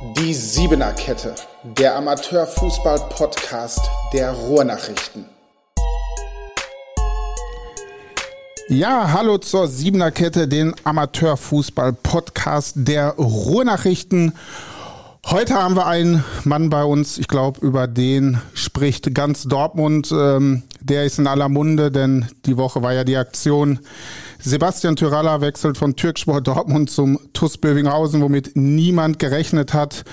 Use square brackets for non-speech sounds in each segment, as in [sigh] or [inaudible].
Die Siebener Kette, der Amateurfußball-Podcast der Ruhrnachrichten. Ja, hallo zur Siebener Kette, den Amateurfußball-Podcast der Ruhrnachrichten. Heute haben wir einen Mann bei uns, ich glaube, über den spricht ganz Dortmund. Ähm, der ist in aller Munde, denn die Woche war ja die Aktion Sebastian Tyralla wechselt von Türksport [laughs] Dortmund zum TuS Bövinghausen, womit niemand gerechnet hat.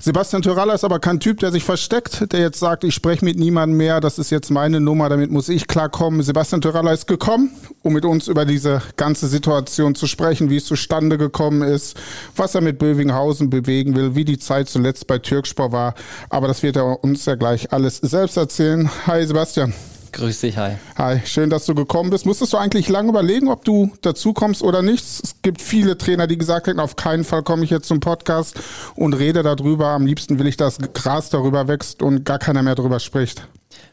Sebastian Tyralla ist aber kein Typ, der sich versteckt, der jetzt sagt, ich spreche mit niemandem mehr, das ist jetzt meine Nummer, damit muss ich klarkommen. Sebastian Tyralla ist gekommen, um mit uns über diese ganze Situation zu sprechen, wie es zustande gekommen ist, was er mit Bövinghausen bewegen will, wie die Zeit zuletzt bei Türkspor war. Aber das wird er uns ja gleich alles selbst erzählen. Hi Sebastian. Grüß dich, hi. Hi, schön, dass du gekommen bist. Musstest du eigentlich lange überlegen, ob du dazu kommst oder nicht? Es gibt viele Trainer, die gesagt hätten, auf keinen Fall komme ich jetzt zum Podcast und rede darüber. Am liebsten will ich, dass Gras darüber wächst und gar keiner mehr darüber spricht.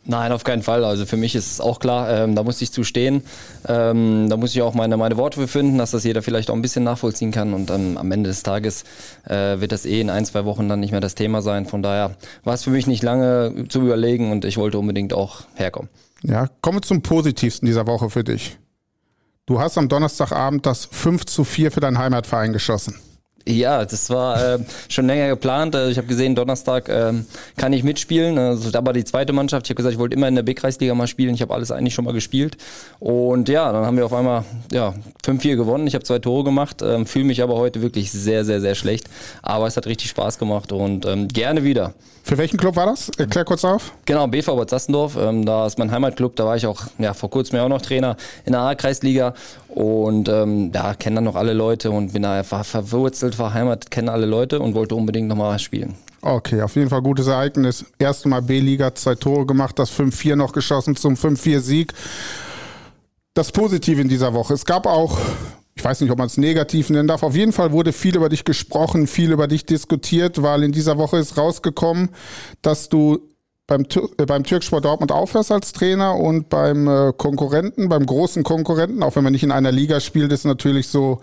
Nein, auf keinen Fall. Also für mich ist es auch klar, ähm, da muss ich zustehen. Ähm, da muss ich auch meine, meine Worte für finden, dass das jeder vielleicht auch ein bisschen nachvollziehen kann. Und dann am Ende des Tages äh, wird das eh in ein, zwei Wochen dann nicht mehr das Thema sein. Von daher war es für mich nicht lange zu überlegen und ich wollte unbedingt auch herkommen. Ja, kommen wir zum Positivsten dieser Woche für dich. Du hast am Donnerstagabend das 5 zu 4 für deinen Heimatverein geschossen. Ja, das war äh, schon länger geplant. Äh, ich habe gesehen, Donnerstag äh, kann ich mitspielen. Also, da war die zweite Mannschaft. Ich habe gesagt, ich wollte immer in der B-Kreisliga mal spielen. Ich habe alles eigentlich schon mal gespielt. Und ja, dann haben wir auf einmal ja, 5-4 gewonnen. Ich habe zwei Tore gemacht, ähm, fühle mich aber heute wirklich sehr, sehr, sehr schlecht. Aber es hat richtig Spaß gemacht und ähm, gerne wieder. Für welchen Club war das? Erklär kurz auf. Genau, BV Bad Sassendorf. Ähm, da ist mein Heimatclub. Da war ich auch ja, vor kurzem ja auch noch Trainer in der A-Kreisliga. Und ähm, da kennen dann noch alle Leute und bin da einfach verwurzelt, verheimatet, kennen alle Leute und wollte unbedingt nochmal spielen. Okay, auf jeden Fall gutes Ereignis. Erste Mal B-Liga, zwei Tore gemacht, das 5-4 noch geschossen zum 5-4-Sieg. Das Positive in dieser Woche. Es gab auch ich weiß nicht, ob man es negativ nennen darf. Auf jeden Fall wurde viel über dich gesprochen, viel über dich diskutiert, weil in dieser Woche ist rausgekommen, dass du beim, äh, beim Türksport Dortmund aufhörst als Trainer und beim äh, Konkurrenten, beim großen Konkurrenten, auch wenn man nicht in einer Liga spielt, ist natürlich so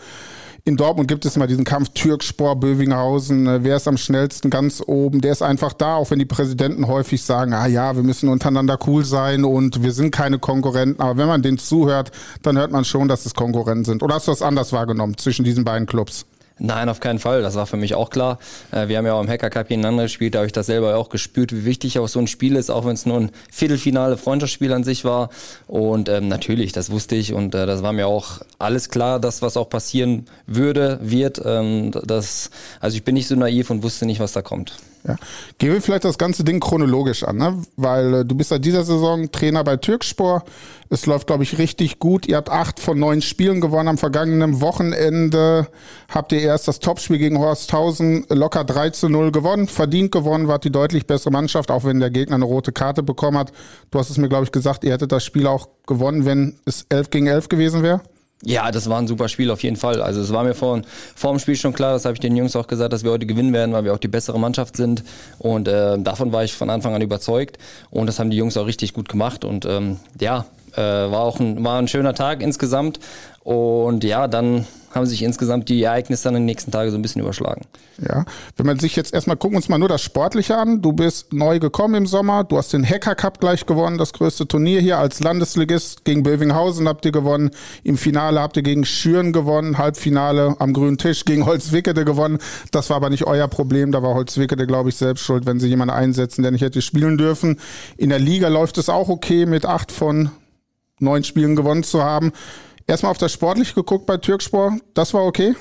in Dortmund gibt es immer diesen Kampf Türkspor, Bövinghausen, äh, wer ist am schnellsten ganz oben. Der ist einfach da, auch wenn die Präsidenten häufig sagen, ah ja, wir müssen untereinander cool sein und wir sind keine Konkurrenten. Aber wenn man denen zuhört, dann hört man schon, dass es Konkurrenten sind. Oder hast du das anders wahrgenommen zwischen diesen beiden Clubs? Nein, auf keinen Fall. Das war für mich auch klar. Äh, wir haben ja auch im Hacker Cup gegeneinander gespielt, da habe ich das selber auch gespürt, wie wichtig auch so ein Spiel ist, auch wenn es nur ein Viertelfinale Freundschaftsspiel an sich war. Und ähm, natürlich, das wusste ich und äh, das war mir auch alles klar, dass was auch passieren würde, wird. Ähm, das, also ich bin nicht so naiv und wusste nicht, was da kommt. Ja. Gehen wir vielleicht das ganze Ding chronologisch an, ne? weil äh, du bist seit dieser Saison Trainer bei Türkspor. Es läuft, glaube ich, richtig gut. Ihr habt acht von neun Spielen gewonnen. Am vergangenen Wochenende habt ihr erst das Topspiel gegen Horsthausen locker 3 zu 0 gewonnen. Verdient gewonnen, wart die deutlich bessere Mannschaft, auch wenn der Gegner eine rote Karte bekommen hat. Du hast es mir, glaube ich, gesagt, ihr hättet das Spiel auch gewonnen, wenn es 11 gegen 11 gewesen wäre. Ja, das war ein super Spiel auf jeden Fall. Also es war mir vor, vor dem Spiel schon klar, das habe ich den Jungs auch gesagt, dass wir heute gewinnen werden, weil wir auch die bessere Mannschaft sind. Und äh, davon war ich von Anfang an überzeugt. Und das haben die Jungs auch richtig gut gemacht. Und ähm, ja, äh, war auch ein, war ein schöner Tag insgesamt. Und ja, dann haben sich insgesamt die Ereignisse dann in den nächsten Tagen so ein bisschen überschlagen. Ja, wenn man sich jetzt erstmal gucken uns mal nur das Sportliche an. Du bist neu gekommen im Sommer, du hast den Hacker Cup gleich gewonnen, das größte Turnier hier als Landesligist gegen Bövinghausen habt ihr gewonnen. Im Finale habt ihr gegen Schüren gewonnen, Halbfinale am grünen Tisch gegen Holzwickede gewonnen. Das war aber nicht euer Problem, da war Holzwickede, glaube ich, selbst schuld, wenn sie jemanden einsetzen, der nicht hätte spielen dürfen. In der Liga läuft es auch okay, mit acht von neun Spielen gewonnen zu haben. Erstmal auf das Sportliche geguckt bei Türkspor. Das war okay?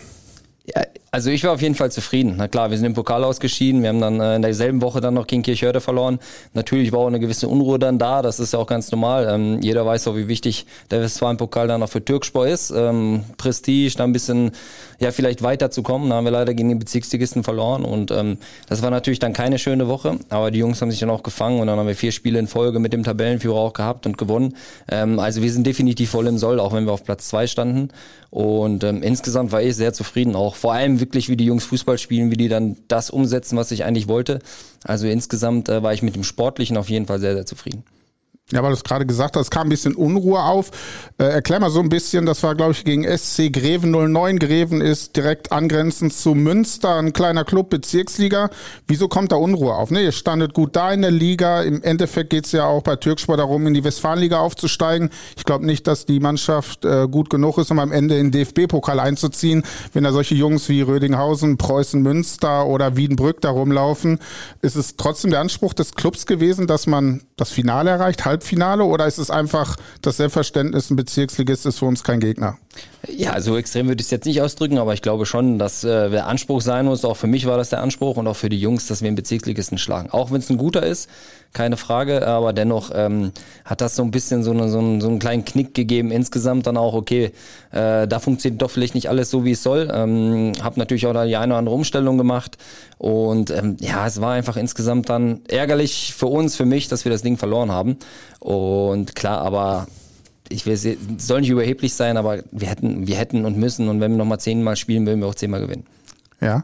Ja, also ich war auf jeden Fall zufrieden. Na klar, wir sind im Pokal ausgeschieden. Wir haben dann äh, in derselben Woche dann noch gegen Kirchhörde verloren. Natürlich war auch eine gewisse Unruhe dann da. Das ist ja auch ganz normal. Ähm, jeder weiß auch, wie wichtig der Westfalen-Pokal dann auch für Türkspor ist. Ähm, Prestige, da ein bisschen, ja, vielleicht weiterzukommen. Da haben wir leider gegen den Bezirksligisten verloren. Und ähm, das war natürlich dann keine schöne Woche. Aber die Jungs haben sich dann auch gefangen. Und dann haben wir vier Spiele in Folge mit dem Tabellenführer auch gehabt und gewonnen. Ähm, also wir sind definitiv voll im Soll, auch wenn wir auf Platz zwei standen. Und ähm, insgesamt war ich sehr zufrieden. Auch vor allem wirklich, wie die Jungs Fußball spielen, wie die dann das umsetzen, was ich eigentlich wollte. Also insgesamt äh, war ich mit dem Sportlichen auf jeden Fall sehr, sehr zufrieden. Ja, weil du es gerade gesagt hast, es kam ein bisschen Unruhe auf. Äh, erklär mal so ein bisschen, das war, glaube ich, gegen SC Greven 09. Greven ist direkt angrenzend zu Münster, ein kleiner Club, Bezirksliga. Wieso kommt da Unruhe auf? Ne, ihr standet gut da in der Liga. Im Endeffekt geht's ja auch bei Türksport darum, in die Westfalenliga aufzusteigen. Ich glaube nicht, dass die Mannschaft äh, gut genug ist, um am Ende in den DFB-Pokal einzuziehen. Wenn da solche Jungs wie Rödinghausen, Preußen, Münster oder Wiedenbrück da rumlaufen, ist es trotzdem der Anspruch des Clubs gewesen, dass man das Finale erreicht, halb Halbfinale oder ist es einfach das Selbstverständnis, ein Bezirksligist ist für uns kein Gegner? Ja, so extrem würde ich es jetzt nicht ausdrücken, aber ich glaube schon, dass äh, der Anspruch sein muss. Auch für mich war das der Anspruch und auch für die Jungs, dass wir einen Bezirksligisten schlagen. Auch wenn es ein guter ist, keine Frage, aber dennoch ähm, hat das so ein bisschen so, eine, so, einen, so einen kleinen Knick gegeben. Insgesamt dann auch, okay, äh, da funktioniert doch vielleicht nicht alles so, wie es soll. Ähm, hab natürlich auch da die eine oder andere Umstellung gemacht und ähm, ja, es war einfach insgesamt dann ärgerlich für uns, für mich, dass wir das Ding verloren haben. Und klar, aber ich will, soll nicht überheblich sein, aber wir hätten, wir hätten und müssen und wenn wir nochmal zehnmal spielen, würden wir auch zehnmal gewinnen. Ja,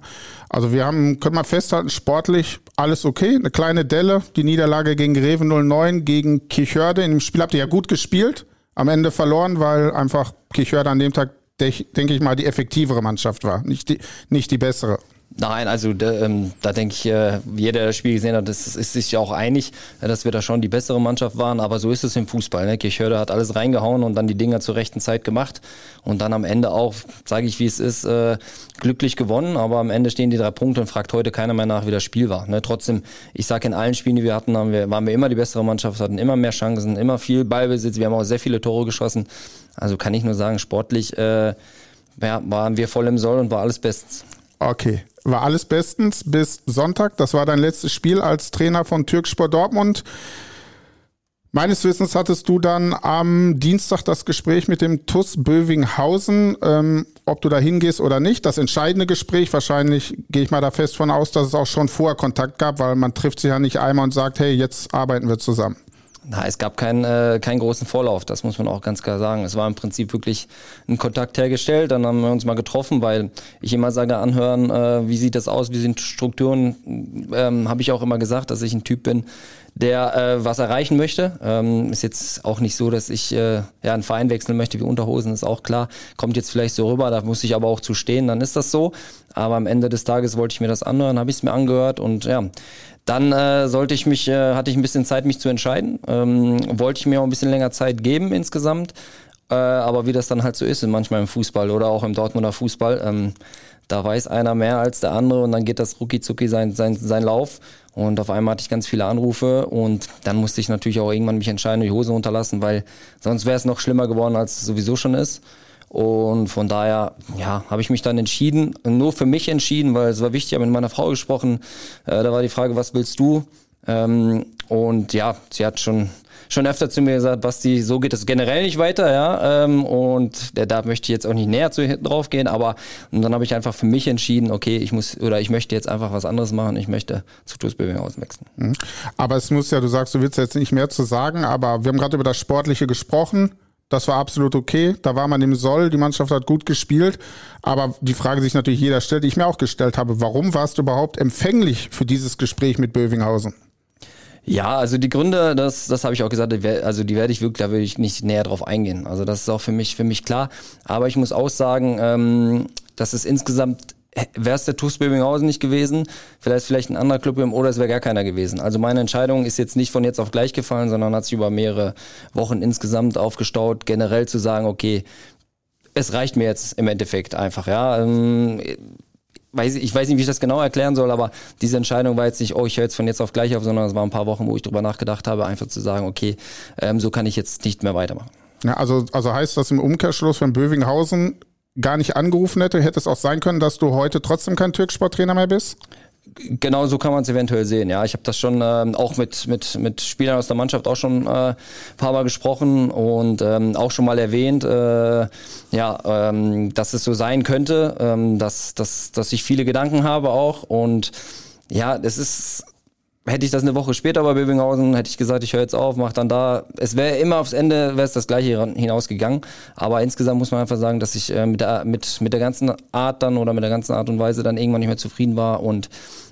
also wir haben, können wir festhalten, sportlich alles okay. Eine kleine Delle, die Niederlage gegen Greven 09, gegen Kirchhörde. In dem Spiel habt ihr ja gut gespielt, am Ende verloren, weil einfach Kirchhörde an dem Tag, denke ich mal, die effektivere Mannschaft war, nicht die, nicht die bessere. Nein, also da, ähm, da denke ich, äh, jeder, der das Spiel gesehen hat, das ist sich auch einig, äh, dass wir da schon die bessere Mannschaft waren. Aber so ist es im Fußball. Ne? Kirchhörde hat alles reingehauen und dann die Dinger zur rechten Zeit gemacht. Und dann am Ende auch, sage ich wie es ist, äh, glücklich gewonnen. Aber am Ende stehen die drei Punkte und fragt heute keiner mehr nach, wie das Spiel war. Ne? Trotzdem, ich sage in allen Spielen, die wir hatten, wir, waren wir immer die bessere Mannschaft, hatten immer mehr Chancen, immer viel Ballbesitz. Wir haben auch sehr viele Tore geschossen. Also kann ich nur sagen, sportlich äh, ja, waren wir voll im Soll und war alles bestens. Okay, war alles bestens bis Sonntag. Das war dein letztes Spiel als Trainer von Türkspor Dortmund. Meines Wissens hattest du dann am Dienstag das Gespräch mit dem TUS Bövinghausen, ähm, ob du da hingehst oder nicht. Das entscheidende Gespräch, wahrscheinlich gehe ich mal da fest von aus, dass es auch schon vorher Kontakt gab, weil man trifft sich ja nicht einmal und sagt, hey, jetzt arbeiten wir zusammen. Na, es gab keinen, äh, keinen großen Vorlauf, das muss man auch ganz klar sagen. Es war im Prinzip wirklich ein Kontakt hergestellt, dann haben wir uns mal getroffen, weil ich immer sage, anhören, äh, wie sieht das aus, wie sind Strukturen, ähm, habe ich auch immer gesagt, dass ich ein Typ bin, der äh, was erreichen möchte. Ähm, ist jetzt auch nicht so, dass ich äh, ja einen Verein wechseln möchte wie Unterhosen, ist auch klar. Kommt jetzt vielleicht so rüber, da muss ich aber auch zu stehen, dann ist das so. Aber am Ende des Tages wollte ich mir das anhören, habe ich es mir angehört und ja, dann äh, sollte ich mich, äh, hatte ich ein bisschen Zeit, mich zu entscheiden. Ähm, wollte ich mir auch ein bisschen länger Zeit geben insgesamt. Äh, aber wie das dann halt so ist, manchmal im Fußball oder auch im Dortmunder Fußball, ähm, da weiß einer mehr als der andere und dann geht das rucki zucki sein, sein, sein Lauf. Und auf einmal hatte ich ganz viele Anrufe und dann musste ich natürlich auch irgendwann mich entscheiden, die Hose unterlassen, weil sonst wäre es noch schlimmer geworden, als es sowieso schon ist. Und von daher, ja, habe ich mich dann entschieden, nur für mich entschieden, weil es war wichtig, ich habe mit meiner Frau gesprochen. Äh, da war die Frage, was willst du? Ähm, und ja, sie hat schon schon öfter zu mir gesagt, Basti, so geht es generell nicht weiter, ja. Ähm, und da möchte ich jetzt auch nicht näher zu drauf gehen, aber und dann habe ich einfach für mich entschieden, okay, ich muss oder ich möchte jetzt einfach was anderes machen, ich möchte zu TuS auswechseln. Mhm. Aber es muss ja, du sagst, du willst jetzt nicht mehr zu sagen, aber wir haben gerade über das Sportliche gesprochen. Das war absolut okay. Da war man im Soll. Die Mannschaft hat gut gespielt. Aber die Frage sich natürlich jeder stellt, die ich mir auch gestellt habe. Warum warst du überhaupt empfänglich für dieses Gespräch mit Bövinghausen? Ja, also die Gründe, das, das habe ich auch gesagt, also die werde ich wirklich, da würde ich nicht näher drauf eingehen. Also das ist auch für mich, für mich klar. Aber ich muss auch sagen, ähm, dass es insgesamt wäre es der TuS Böbinghausen nicht gewesen, vielleicht vielleicht ein anderer Club oder es wäre gar keiner gewesen. Also meine Entscheidung ist jetzt nicht von jetzt auf gleich gefallen, sondern hat sich über mehrere Wochen insgesamt aufgestaut, generell zu sagen, okay, es reicht mir jetzt im Endeffekt einfach, ja. Ähm, ich weiß nicht, wie ich das genau erklären soll, aber diese Entscheidung war jetzt nicht, oh, ich höre jetzt von jetzt auf gleich auf, sondern es waren ein paar Wochen, wo ich drüber nachgedacht habe, einfach zu sagen, okay, ähm, so kann ich jetzt nicht mehr weitermachen. Ja, also, also heißt das im Umkehrschluss, wenn Bövinghausen gar nicht angerufen hätte, hätte es auch sein können, dass du heute trotzdem kein Türksporttrainer mehr bist? Genau so kann man es eventuell sehen. Ja, ich habe das schon ähm, auch mit mit mit Spielern aus der Mannschaft auch schon äh, paar Mal gesprochen und ähm, auch schon mal erwähnt, äh, ja, ähm, dass es so sein könnte, ähm, dass dass dass ich viele Gedanken habe auch und ja, das ist hätte ich das eine Woche später bei Bövinghausen, hätte ich gesagt, ich höre jetzt auf, mach dann da. Es wäre immer aufs Ende, wäre es das gleiche hinausgegangen. Aber insgesamt muss man einfach sagen, dass ich äh, mit, der, mit, mit der ganzen Art dann oder mit der ganzen Art und Weise dann irgendwann nicht mehr zufrieden war und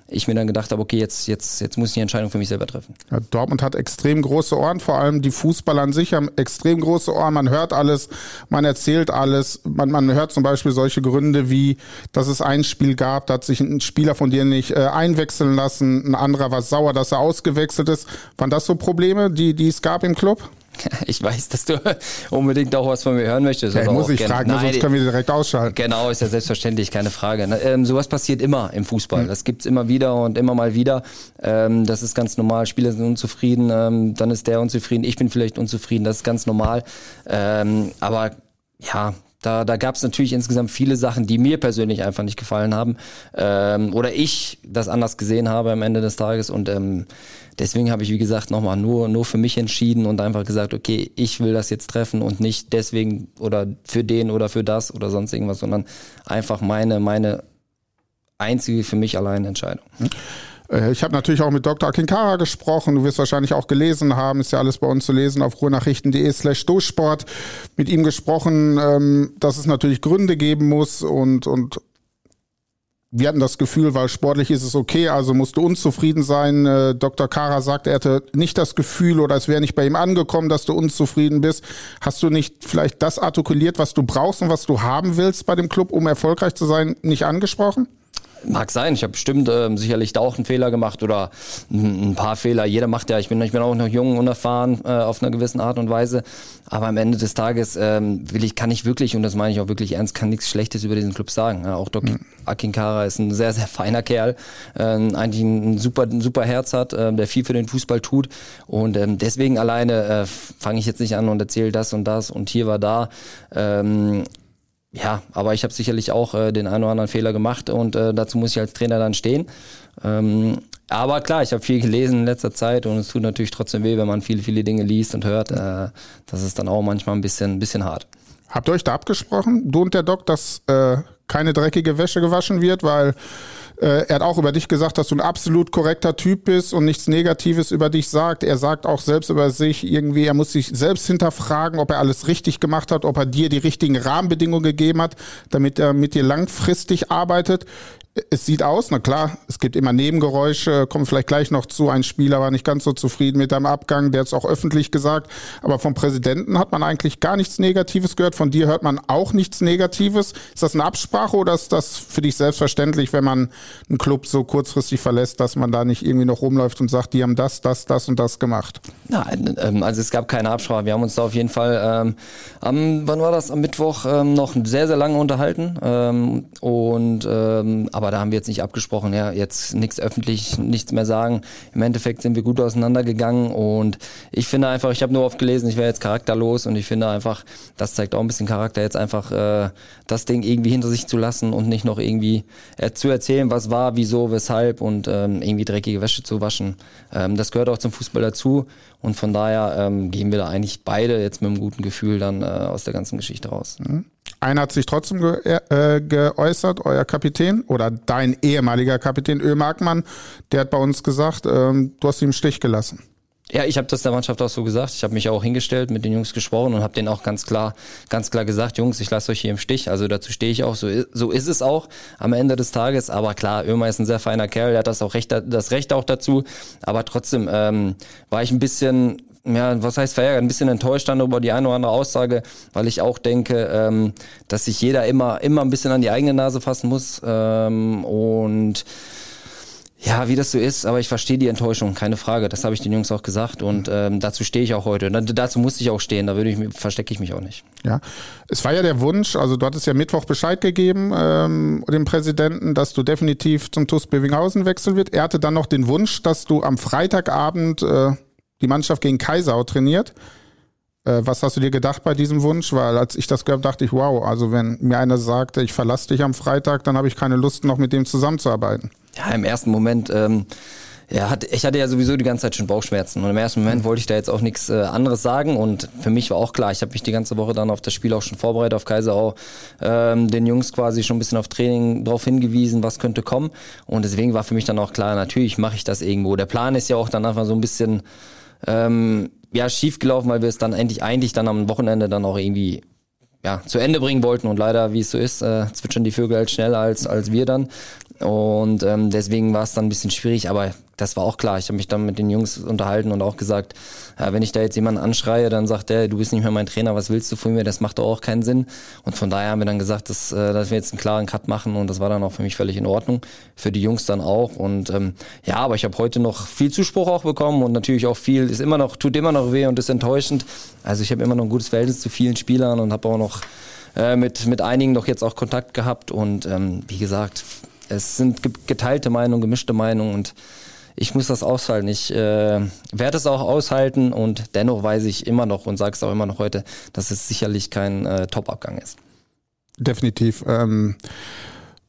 ich mir dann gedacht habe, okay, jetzt, jetzt, jetzt muss ich die Entscheidung für mich selber treffen. Ja, Dortmund hat extrem große Ohren, vor allem die Fußballer an sich haben extrem große Ohren. Man hört alles, man erzählt alles. Man, man hört zum Beispiel solche Gründe wie, dass es ein Spiel gab, da hat sich ein Spieler von dir nicht äh, einwechseln lassen, ein anderer war sauer, dass er ausgewechselt ist. Waren das so Probleme, die, die es gab im Club? [laughs] Ich weiß, dass du unbedingt auch was von mir hören möchtest. Ja, muss ich fragen, Nein, sonst können wir direkt ausschalten. Genau, ist ja selbstverständlich, keine Frage. Ne? Ähm, sowas passiert immer im Fußball. Mhm. Das gibt's immer wieder und immer mal wieder. Ähm, das ist ganz normal. Spieler sind unzufrieden, ähm, dann ist der unzufrieden, ich bin vielleicht unzufrieden, das ist ganz normal. Ähm, aber ja, da, da gab es natürlich insgesamt viele Sachen, die mir persönlich einfach nicht gefallen haben. Ähm, oder ich das anders gesehen habe am Ende des Tages. Und ähm, deswegen habe ich, wie gesagt, nochmal nur, nur für mich entschieden und einfach gesagt, okay, ich will das jetzt treffen und nicht deswegen oder für den oder für das oder sonst irgendwas, sondern einfach meine, meine einzige für mich alleine Entscheidung. Hm. Äh, ich habe natürlich auch mit Dr. Akinkara gesprochen. Du wirst wahrscheinlich auch gelesen haben. Ist ja alles bei uns zu lesen auf ruhrnachrichten.de slash Durchsport. Mit ihm gesprochen, ähm, dass es natürlich Gründe geben muss und, und wir hatten das Gefühl, weil sportlich ist es okay, also musst du unzufrieden sein. Äh, Dr. Kara sagt, er hätte nicht das Gefühl oder es wäre nicht bei ihm angekommen, dass du unzufrieden bist. Hast du nicht vielleicht das artikuliert, was du brauchst und was du haben willst bei dem Club, um erfolgreich zu sein, nicht angesprochen? Mag sein, ich habe bestimmt ähm, sicherlich da auch einen Fehler gemacht oder ein, ein, paar Fehler. Jeder macht ja, ich bin, ich bin auch noch jung, unerfahren äh, auf einer gewissen Art und Weise. Aber am Ende des Tages ähm, will ich, kann ich wirklich, und das meine ich auch wirklich ernst, kann nichts Schlechtes über diesen Club sagen. Ja, auch Doc mhm. Akinkara ist ein sehr, sehr feiner Kerl, äh, eigentlich ein super, ein super Herz hat, äh, der viel für den Fußball tut. Und ähm, deswegen alleine äh, fange ich jetzt nicht an und erzähle das und das und hier war da. Ähm, ja, aber ich habe sicherlich auch äh, den einen oder anderen Fehler gemacht und äh, dazu muss ich als Trainer dann stehen. Ähm, aber klar, ich habe viel gelesen in letzter Zeit und es tut natürlich trotzdem weh, wenn man viele, viele Dinge liest und hört. Äh, das ist dann auch manchmal ein bisschen, bisschen hart. Habt ihr euch da abgesprochen, du und der Doc, dass äh, keine dreckige Wäsche gewaschen wird, weil äh, er hat auch über dich gesagt, dass du ein absolut korrekter Typ bist und nichts Negatives über dich sagt. Er sagt auch selbst über sich irgendwie, er muss sich selbst hinterfragen, ob er alles richtig gemacht hat, ob er dir die richtigen Rahmenbedingungen gegeben hat, damit er mit dir langfristig arbeitet es sieht aus, na klar, es gibt immer Nebengeräusche, kommen vielleicht gleich noch zu. Ein Spieler war nicht ganz so zufrieden mit deinem Abgang, der hat es auch öffentlich gesagt. Aber vom Präsidenten hat man eigentlich gar nichts Negatives gehört. Von dir hört man auch nichts Negatives. Ist das eine Absprache oder ist das für dich selbstverständlich, wenn man einen Club so kurzfristig verlässt, dass man da nicht irgendwie noch rumläuft und sagt, die haben das, das, das und das gemacht? Nein, ähm, also es gab keine Absprache. Wir haben uns da auf jeden Fall ähm, am, wann war das? Am Mittwoch ähm, noch sehr, sehr lange unterhalten. Ähm, und ähm, aber aber da haben wir jetzt nicht abgesprochen, ja, jetzt nichts öffentlich, nichts mehr sagen. Im Endeffekt sind wir gut auseinandergegangen und ich finde einfach, ich habe nur oft gelesen, ich wäre jetzt charakterlos und ich finde einfach, das zeigt auch ein bisschen Charakter, jetzt einfach äh, das Ding irgendwie hinter sich zu lassen und nicht noch irgendwie äh, zu erzählen, was war, wieso, weshalb und ähm, irgendwie dreckige Wäsche zu waschen. Ähm, das gehört auch zum Fußball dazu und von daher ähm, gehen wir da eigentlich beide jetzt mit einem guten Gefühl dann äh, aus der ganzen Geschichte raus. Mhm. Einer hat sich trotzdem ge äh, geäußert, euer Kapitän oder dein ehemaliger Kapitän Ö. Markmann, der hat bei uns gesagt, ähm, du hast ihn im Stich gelassen. Ja, ich habe das der Mannschaft auch so gesagt. Ich habe mich auch hingestellt, mit den Jungs gesprochen und habe denen auch ganz klar, ganz klar gesagt, Jungs, ich lasse euch hier im Stich. Also dazu stehe ich auch. So, so ist es auch am Ende des Tages. Aber klar, Ömer ist ein sehr feiner Kerl, der hat das auch recht, das Recht auch dazu. Aber trotzdem ähm, war ich ein bisschen ja, was heißt verärgert, ein bisschen enttäuscht dann über die eine oder andere Aussage, weil ich auch denke, ähm, dass sich jeder immer, immer ein bisschen an die eigene Nase fassen muss. Ähm, und ja, wie das so ist, aber ich verstehe die Enttäuschung, keine Frage. Das habe ich den Jungs auch gesagt und ähm, dazu stehe ich auch heute. Und dazu musste ich auch stehen, da würde ich, verstecke ich mich auch nicht. Ja, es war ja der Wunsch, also du hattest ja Mittwoch Bescheid gegeben ähm, dem Präsidenten, dass du definitiv zum TuS Bevinghausen wechseln wird. Er hatte dann noch den Wunsch, dass du am Freitagabend äh, die Mannschaft gegen Kaisau trainiert. Äh, was hast du dir gedacht bei diesem Wunsch? Weil als ich das gehört habe, dachte ich, wow, also wenn mir einer sagte, ich verlasse dich am Freitag, dann habe ich keine Lust, noch mit dem zusammenzuarbeiten. Ja, im ersten Moment ähm, Ja, hat, ich hatte ja sowieso die ganze Zeit schon Bauchschmerzen und im ersten Moment wollte ich da jetzt auch nichts äh, anderes sagen und für mich war auch klar, ich habe mich die ganze Woche dann auf das Spiel auch schon vorbereitet, auf Kaiserau, ähm, den Jungs quasi schon ein bisschen auf Training drauf hingewiesen, was könnte kommen und deswegen war für mich dann auch klar, natürlich mache ich das irgendwo. Der Plan ist ja auch dann einfach so ein bisschen ähm, ja, schief gelaufen, weil wir es dann endlich eigentlich dann am Wochenende dann auch irgendwie ja, zu Ende bringen wollten und leider, wie es so ist, äh, zwitschern die Vögel halt schneller als, als wir dann. Und ähm, deswegen war es dann ein bisschen schwierig, aber das war auch klar. Ich habe mich dann mit den Jungs unterhalten und auch gesagt, ja, wenn ich da jetzt jemanden anschreie, dann sagt der, du bist nicht mehr mein Trainer, was willst du von mir? Das macht doch auch keinen Sinn. Und von daher haben wir dann gesagt, dass, äh, dass wir jetzt einen klaren Cut machen und das war dann auch für mich völlig in Ordnung. Für die Jungs dann auch. Und ähm, ja, aber ich habe heute noch viel Zuspruch auch bekommen und natürlich auch viel, ist immer noch, tut immer noch weh und ist enttäuschend. Also ich habe immer noch ein gutes Verhältnis zu vielen Spielern und habe auch noch äh, mit, mit einigen noch jetzt auch Kontakt gehabt. Und ähm, wie gesagt, es sind geteilte Meinungen, gemischte Meinungen und ich muss das aushalten. Ich äh, werde es auch aushalten und dennoch weiß ich immer noch und sage es auch immer noch heute, dass es sicherlich kein äh, Top-Abgang ist. Definitiv. Ähm,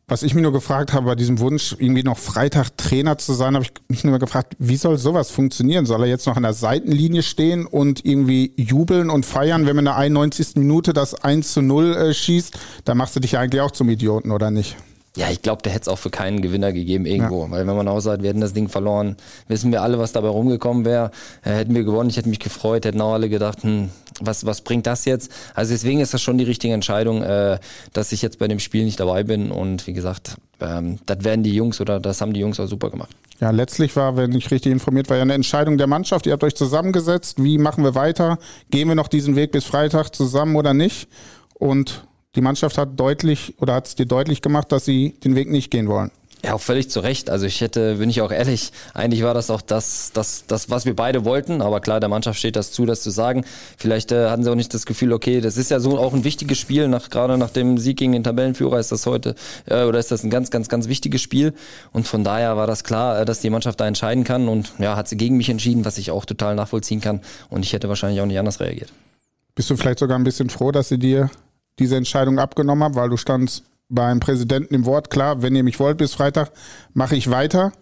was ich mir nur gefragt habe bei diesem Wunsch, irgendwie noch Freitag Trainer zu sein, habe ich mich nur gefragt, wie soll sowas funktionieren? Soll er jetzt noch an der Seitenlinie stehen und irgendwie jubeln und feiern, wenn man in der 91. Minute das 1 zu 0 äh, schießt? Da machst du dich ja eigentlich auch zum Idioten, oder nicht? Ja, ich glaube, der hätte es auch für keinen Gewinner gegeben irgendwo. Ja. Weil wenn man auch sagt, wir hätten das Ding verloren, wissen wir alle, was dabei rumgekommen wäre. Äh, hätten wir gewonnen, ich hätte mich gefreut, hätten auch alle gedacht, hm, was, was bringt das jetzt? Also deswegen ist das schon die richtige Entscheidung, äh, dass ich jetzt bei dem Spiel nicht dabei bin. Und wie gesagt, ähm, das werden die Jungs oder das haben die Jungs auch super gemacht. Ja, letztlich war, wenn ich richtig informiert war, ja eine Entscheidung der Mannschaft. Ihr habt euch zusammengesetzt. Wie machen wir weiter? Gehen wir noch diesen Weg bis Freitag zusammen oder nicht? Und die Mannschaft hat deutlich oder hat es dir deutlich gemacht, dass sie den Weg nicht gehen wollen. Ja, auch völlig zu Recht. Also ich hätte, bin ich auch ehrlich, eigentlich war das auch das, das, das, was wir beide wollten. Aber klar, der Mannschaft steht das zu, das zu sagen. Vielleicht äh, hatten sie auch nicht das Gefühl, okay, das ist ja so auch ein wichtiges Spiel. Nach, gerade nach dem Sieg gegen den Tabellenführer ist das heute, äh, oder ist das ein ganz, ganz, ganz wichtiges Spiel. Und von daher war das klar, äh, dass die Mannschaft da entscheiden kann. Und ja, hat sie gegen mich entschieden, was ich auch total nachvollziehen kann. Und ich hätte wahrscheinlich auch nicht anders reagiert. Bist du vielleicht sogar ein bisschen froh, dass sie dir diese Entscheidung abgenommen habe, weil du standst beim Präsidenten im Wort, klar, wenn ihr mich wollt bis Freitag, mache ich weiter.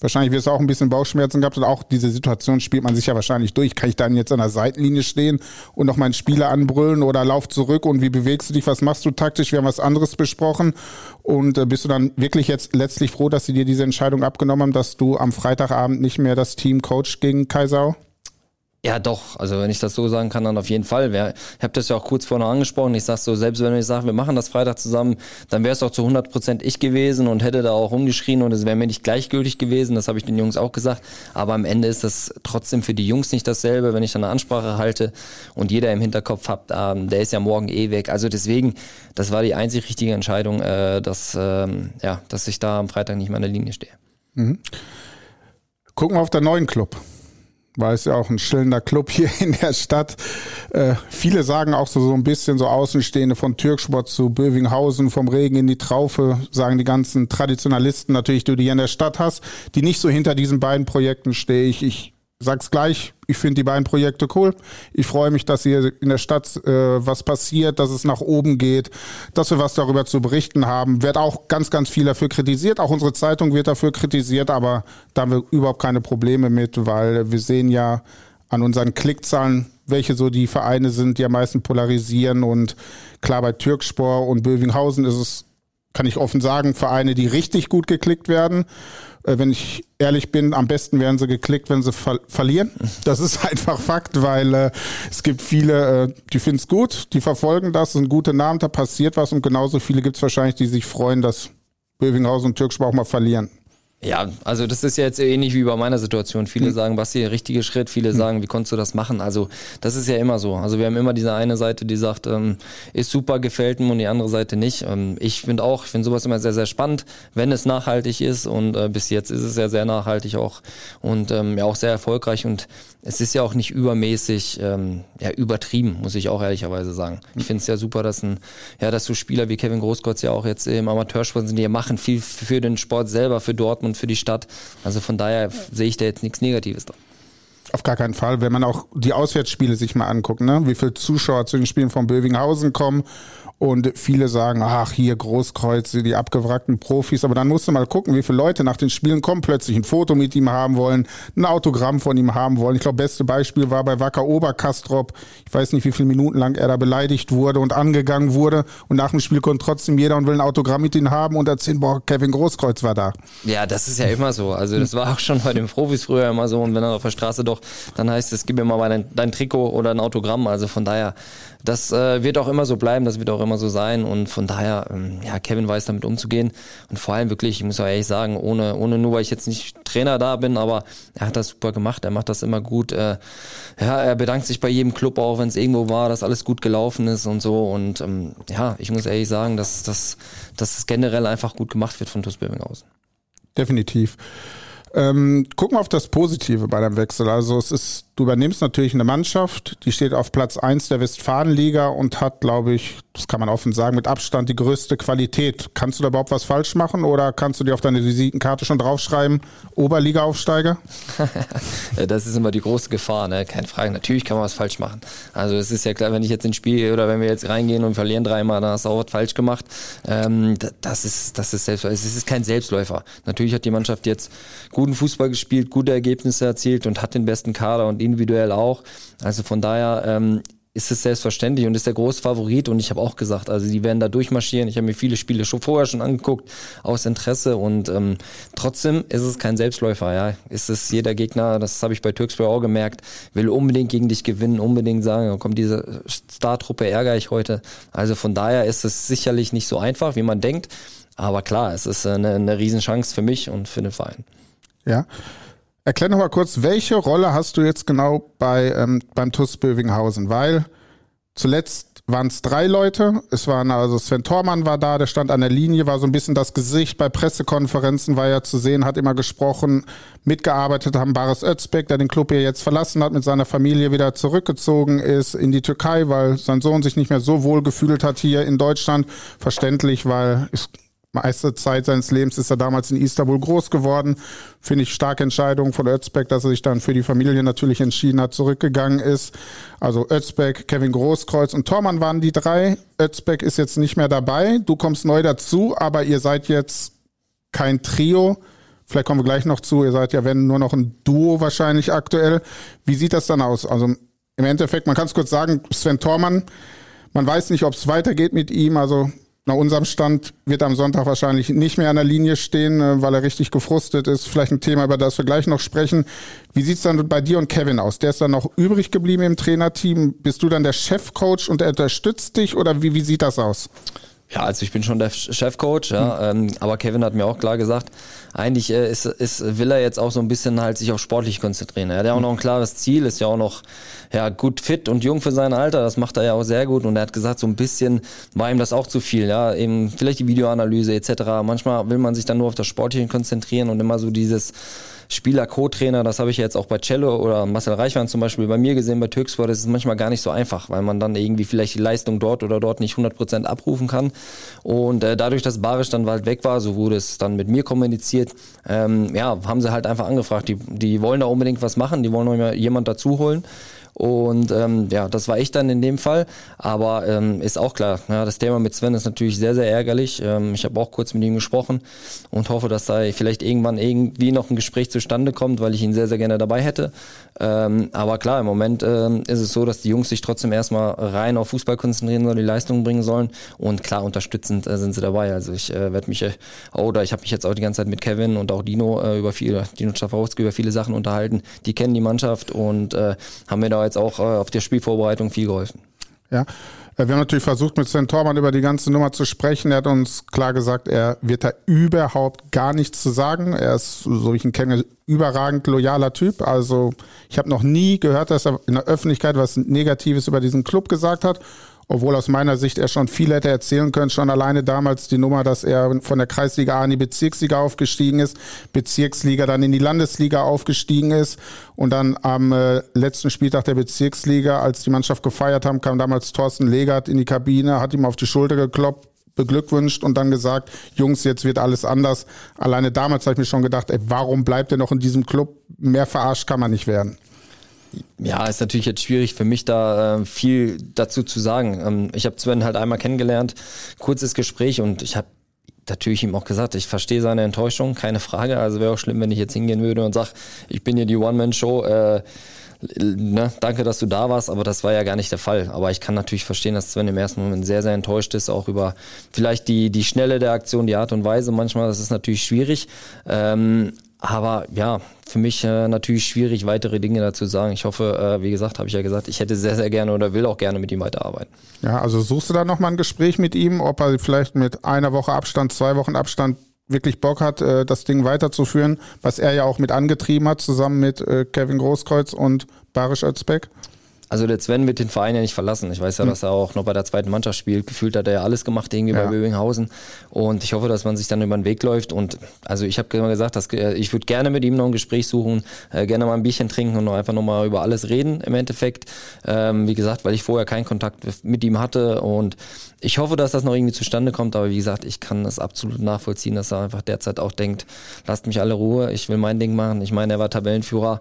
Wahrscheinlich wirst du auch ein bisschen Bauchschmerzen gehabt und auch diese Situation spielt man sich ja wahrscheinlich durch. Kann ich dann jetzt an der Seitenlinie stehen und noch meinen Spieler anbrüllen oder lauf zurück und wie bewegst du dich, was machst du taktisch? Wir haben was anderes besprochen und äh, bist du dann wirklich jetzt letztlich froh, dass sie dir diese Entscheidung abgenommen haben, dass du am Freitagabend nicht mehr das Team coach gegen Kaisau? Ja, doch. Also wenn ich das so sagen kann, dann auf jeden Fall. Ich habe das ja auch kurz vorher angesprochen. Ich sag so, selbst wenn ich sage, wir machen das Freitag zusammen, dann wäre es doch zu 100 Prozent ich gewesen und hätte da auch rumgeschrien und es wäre mir nicht gleichgültig gewesen. Das habe ich den Jungs auch gesagt. Aber am Ende ist das trotzdem für die Jungs nicht dasselbe, wenn ich dann eine Ansprache halte und jeder im Hinterkopf hat, ähm, der ist ja morgen eh weg. Also deswegen, das war die einzig richtige Entscheidung, äh, dass, ähm, ja, dass ich da am Freitag nicht mehr an der Linie stehe. Mhm. Gucken wir auf den neuen Club weil es ja auch ein schillender Club hier in der Stadt. Äh, viele sagen auch so, so ein bisschen so Außenstehende von Türksport zu Bövinghausen, vom Regen in die Traufe, sagen die ganzen Traditionalisten natürlich, die du hier in der Stadt hast, die nicht so hinter diesen beiden Projekten stehe ich. Ich sag's gleich, ich finde die beiden Projekte cool. Ich freue mich, dass hier in der Stadt äh, was passiert, dass es nach oben geht, dass wir was darüber zu berichten haben. Wird auch ganz, ganz viel dafür kritisiert. Auch unsere Zeitung wird dafür kritisiert, aber da haben wir überhaupt keine Probleme mit, weil wir sehen ja an unseren Klickzahlen, welche so die Vereine sind, die am meisten polarisieren. Und klar, bei Türkspor und Bövinghausen ist es, kann ich offen sagen, Vereine, die richtig gut geklickt werden. Äh, wenn ich ehrlich bin, am besten werden sie geklickt, wenn sie ver verlieren. Das ist [laughs] einfach Fakt, weil äh, es gibt viele, äh, die finden es gut, die verfolgen das, sind gute Namen, da passiert was und genauso viele gibt es wahrscheinlich, die sich freuen, dass Bövinghausen und Türkspor auch mal verlieren. Ja, also das ist ja jetzt ähnlich wie bei meiner Situation. Viele hm. sagen, was hier richtige Schritt, viele hm. sagen, wie konntest du das machen? Also das ist ja immer so. Also wir haben immer diese eine Seite, die sagt, ähm, ist super, gefällt mir und die andere Seite nicht. Ähm, ich finde auch, ich finde sowas immer sehr, sehr spannend, wenn es nachhaltig ist und äh, bis jetzt ist es ja sehr nachhaltig auch und ähm, ja auch sehr erfolgreich und es ist ja auch nicht übermäßig ähm, ja, übertrieben, muss ich auch ehrlicherweise sagen. Ich finde es ja super, dass ein, ja, dass so Spieler wie Kevin Großkotz ja auch jetzt im Amateursport sind, die machen viel für den Sport selber, für Dortmund, für die Stadt. Also von daher sehe ich da jetzt nichts Negatives dran. Auf gar keinen Fall. Wenn man auch die Auswärtsspiele sich mal anguckt, ne? wie viele Zuschauer zu den Spielen von Bövinghausen kommen Und viele sagen, ach, hier Großkreuze, die abgewrackten Profis. Aber dann musst du mal gucken, wie viele Leute nach den Spielen kommen, plötzlich ein Foto mit ihm haben wollen, ein Autogramm von ihm haben wollen. Ich glaube, beste Beispiel war bei Wacker Oberkastrop. Ich weiß nicht, wie viele Minuten lang er da beleidigt wurde und angegangen wurde. Und nach dem Spiel kommt trotzdem jeder und will ein Autogramm mit ihm haben und erzählen, boah, Kevin Großkreuz war da. Ja, das ist ja immer so. Also das war auch schon bei den Profis früher immer so. Und wenn er auf der Straße doch, dann heißt es, gib mir mal dein, dein Trikot oder ein Autogramm. Also von daher, das äh, wird auch immer so bleiben, das wird auch immer so sein. Und von daher, ähm, ja, Kevin weiß damit umzugehen. Und vor allem wirklich, ich muss auch ehrlich sagen, ohne, ohne nur, weil ich jetzt nicht Trainer da bin, aber er hat das super gemacht, er macht das immer gut. Äh, ja, er bedankt sich bei jedem Club auch, wenn es irgendwo war, dass alles gut gelaufen ist und so. Und ähm, ja, ich muss ehrlich sagen, dass, dass, dass generell einfach gut gemacht wird von TuS Bövinghausen. Definitiv. Ähm, gucken wir auf das Positive bei deinem Wechsel. Also es ist, du übernimmst natürlich eine Mannschaft, die steht auf Platz eins der Westfalenliga und hat, glaube ich, das kann man offen sagen, mit Abstand die größte Qualität. Kannst du da überhaupt was falsch machen oder kannst du dir auf deine Visitenkarte schon draufschreiben, Oberliga-Aufsteiger? [laughs] das ist immer die große Gefahr, ne? Keine Frage. Natürlich kann man was falsch machen. Also es ist ja klar, wenn ich jetzt ins Spiel oder wenn wir jetzt reingehen und verlieren dreimal, dann hast du auch was falsch gemacht. Ähm, das ist, das ist selbst, es ist kein Selbstläufer. Natürlich hat die Mannschaft jetzt guten Fußball gespielt, gute Ergebnisse erzielt und hat den besten Kader und individuell auch. Also von daher ähm, ist es selbstverständlich und ist der große Favorit. Und ich habe auch gesagt, also die werden da durchmarschieren. Ich habe mir viele Spiele schon vorher schon angeguckt, aus Interesse. Und ähm, trotzdem ist es kein Selbstläufer. Ja, ist es jeder Gegner, das habe ich bei Türkspor auch gemerkt, will unbedingt gegen dich gewinnen, unbedingt sagen, oh, kommt diese Startruppe ärgere ich heute. Also von daher ist es sicherlich nicht so einfach, wie man denkt. Aber klar, es ist eine, eine Riesenchance für mich und für den Verein. Ja. Erklär noch mal kurz, welche Rolle hast du jetzt genau bei, ähm, beim TUS Bövinghausen? Weil zuletzt waren es drei Leute. Es waren also Sven Thormann war da, der stand an der Linie, war so ein bisschen das Gesicht. Bei Pressekonferenzen war ja zu sehen, hat immer gesprochen, mitgearbeitet haben Baris Özbek, der den Club hier jetzt verlassen hat, mit seiner Familie wieder zurückgezogen ist in die Türkei, weil sein Sohn sich nicht mehr so wohl gefühlt hat hier in Deutschland. Verständlich, weil es meiste Zeit seines Lebens ist er damals in Istanbul groß geworden. Finde ich starke Entscheidung von Özbeck, dass er sich dann für die Familie natürlich entschieden hat, zurückgegangen ist. Also Özbeck, Kevin Großkreuz und Tormann waren die drei. Özbeck ist jetzt nicht mehr dabei. Du kommst neu dazu, aber ihr seid jetzt kein Trio. Vielleicht kommen wir gleich noch zu. Ihr seid ja, wenn nur noch ein Duo wahrscheinlich aktuell. Wie sieht das dann aus? Also im Endeffekt, man kann es kurz sagen, Sven Tormann, man weiß nicht, ob es weitergeht mit ihm. Also nach unserem Stand wird am Sonntag wahrscheinlich nicht mehr an der Linie stehen, äh, weil er richtig gefrustet ist. Vielleicht ein Thema, über das wir gleich noch sprechen. Wie sieht's dann bei dir und Kevin aus? Der ist dann noch übrig geblieben im Trainerteam. Bist du dann der Chefcoach und er unterstützt dich oder wie, wie sieht das aus? Ja, also ich bin schon der Chefcoach, ja, mhm. ähm, aber Kevin hat mir auch klar gesagt, eigentlich äh, ist, ist, will er jetzt auch so ein bisschen halt sich auf sportlich konzentrieren. Er hat ja auch noch ein klares Ziel, ist ja auch noch ja, gut fit und jung für sein Alter, das macht er ja auch sehr gut und er hat gesagt, so ein bisschen war ihm das auch zu viel, ja, eben vielleicht die Videoanalyse etc. Manchmal will man sich dann nur auf das Sportliche konzentrieren und immer so dieses Spieler, Co-Trainer, das habe ich jetzt auch bei Cello oder Marcel Reichmann zum Beispiel bei mir gesehen, bei Türksport, das ist manchmal gar nicht so einfach, weil man dann irgendwie vielleicht die Leistung dort oder dort nicht 100% abrufen kann. Und äh, dadurch, dass Barisch dann bald weg war, so wurde es dann mit mir kommuniziert, ähm, ja, haben sie halt einfach angefragt, die, die wollen da unbedingt was machen, die wollen noch jemand dazu holen. Und ähm, ja, das war ich dann in dem Fall. Aber ähm, ist auch klar, ja, das Thema mit Sven ist natürlich sehr, sehr ärgerlich. Ähm, ich habe auch kurz mit ihm gesprochen und hoffe, dass da vielleicht irgendwann irgendwie noch ein Gespräch zustande kommt, weil ich ihn sehr, sehr gerne dabei hätte. Ähm, aber klar, im Moment ähm, ist es so, dass die Jungs sich trotzdem erstmal rein auf Fußball konzentrieren sollen, die Leistung bringen sollen. Und klar, unterstützend äh, sind sie dabei. Also ich äh, werde mich, äh, oder ich habe mich jetzt auch die ganze Zeit mit Kevin und auch Dino äh, über viele, Dino Schafowski über viele Sachen unterhalten. Die kennen die Mannschaft und äh, haben mir da jetzt auch äh, auf der Spielvorbereitung viel geholfen. Ja. Äh, wir haben natürlich versucht, mit Sven Tormann über die ganze Nummer zu sprechen. Er hat uns klar gesagt, er wird da überhaupt gar nichts zu sagen. Er ist, so wie ich ihn kenne, überragend loyaler Typ. Also ich habe noch nie gehört, dass er in der Öffentlichkeit was Negatives über diesen Club gesagt hat obwohl aus meiner Sicht er schon viel hätte erzählen können, schon alleine damals die Nummer, dass er von der Kreisliga A in die Bezirksliga aufgestiegen ist, Bezirksliga dann in die Landesliga aufgestiegen ist und dann am äh, letzten Spieltag der Bezirksliga, als die Mannschaft gefeiert haben, kam damals Thorsten Legert in die Kabine, hat ihm auf die Schulter geklopft, beglückwünscht und dann gesagt, Jungs, jetzt wird alles anders. Alleine damals habe ich mir schon gedacht, ey, warum bleibt er noch in diesem Club? Mehr verarscht kann man nicht werden. Ja, ist natürlich jetzt schwierig für mich da äh, viel dazu zu sagen. Ähm, ich habe Sven halt einmal kennengelernt, kurzes Gespräch und ich habe natürlich ihm auch gesagt, ich verstehe seine Enttäuschung, keine Frage. Also wäre auch schlimm, wenn ich jetzt hingehen würde und sage, ich bin hier die One-Man-Show. Äh, ne, danke, dass du da warst, aber das war ja gar nicht der Fall. Aber ich kann natürlich verstehen, dass Sven im ersten Moment sehr, sehr enttäuscht ist, auch über vielleicht die, die Schnelle der Aktion, die Art und Weise. Manchmal das ist natürlich schwierig. Ähm, aber ja, für mich äh, natürlich schwierig, weitere Dinge dazu sagen. Ich hoffe, äh, wie gesagt, habe ich ja gesagt, ich hätte sehr, sehr gerne oder will auch gerne mit ihm weiterarbeiten. Ja, also suchst du da nochmal ein Gespräch mit ihm, ob er vielleicht mit einer Woche Abstand, zwei Wochen Abstand wirklich Bock hat, äh, das Ding weiterzuführen, was er ja auch mit angetrieben hat, zusammen mit äh, Kevin Großkreuz und Barisch Özbek? Also der Sven wird den Verein ja nicht verlassen. Ich weiß ja, hm. dass er auch noch bei der zweiten Mannschaft spielt. Gefühlt hat er ja alles gemacht irgendwie ja. bei Böbinghausen. Und ich hoffe, dass man sich dann über den Weg läuft. Und also ich habe immer gesagt, dass, äh, ich würde gerne mit ihm noch ein Gespräch suchen, äh, gerne mal ein Bierchen trinken und noch einfach nochmal über alles reden im Endeffekt. Ähm, wie gesagt, weil ich vorher keinen Kontakt mit ihm hatte. Und ich hoffe, dass das noch irgendwie zustande kommt. Aber wie gesagt, ich kann das absolut nachvollziehen, dass er einfach derzeit auch denkt, lasst mich alle Ruhe, ich will mein Ding machen. Ich meine, er war Tabellenführer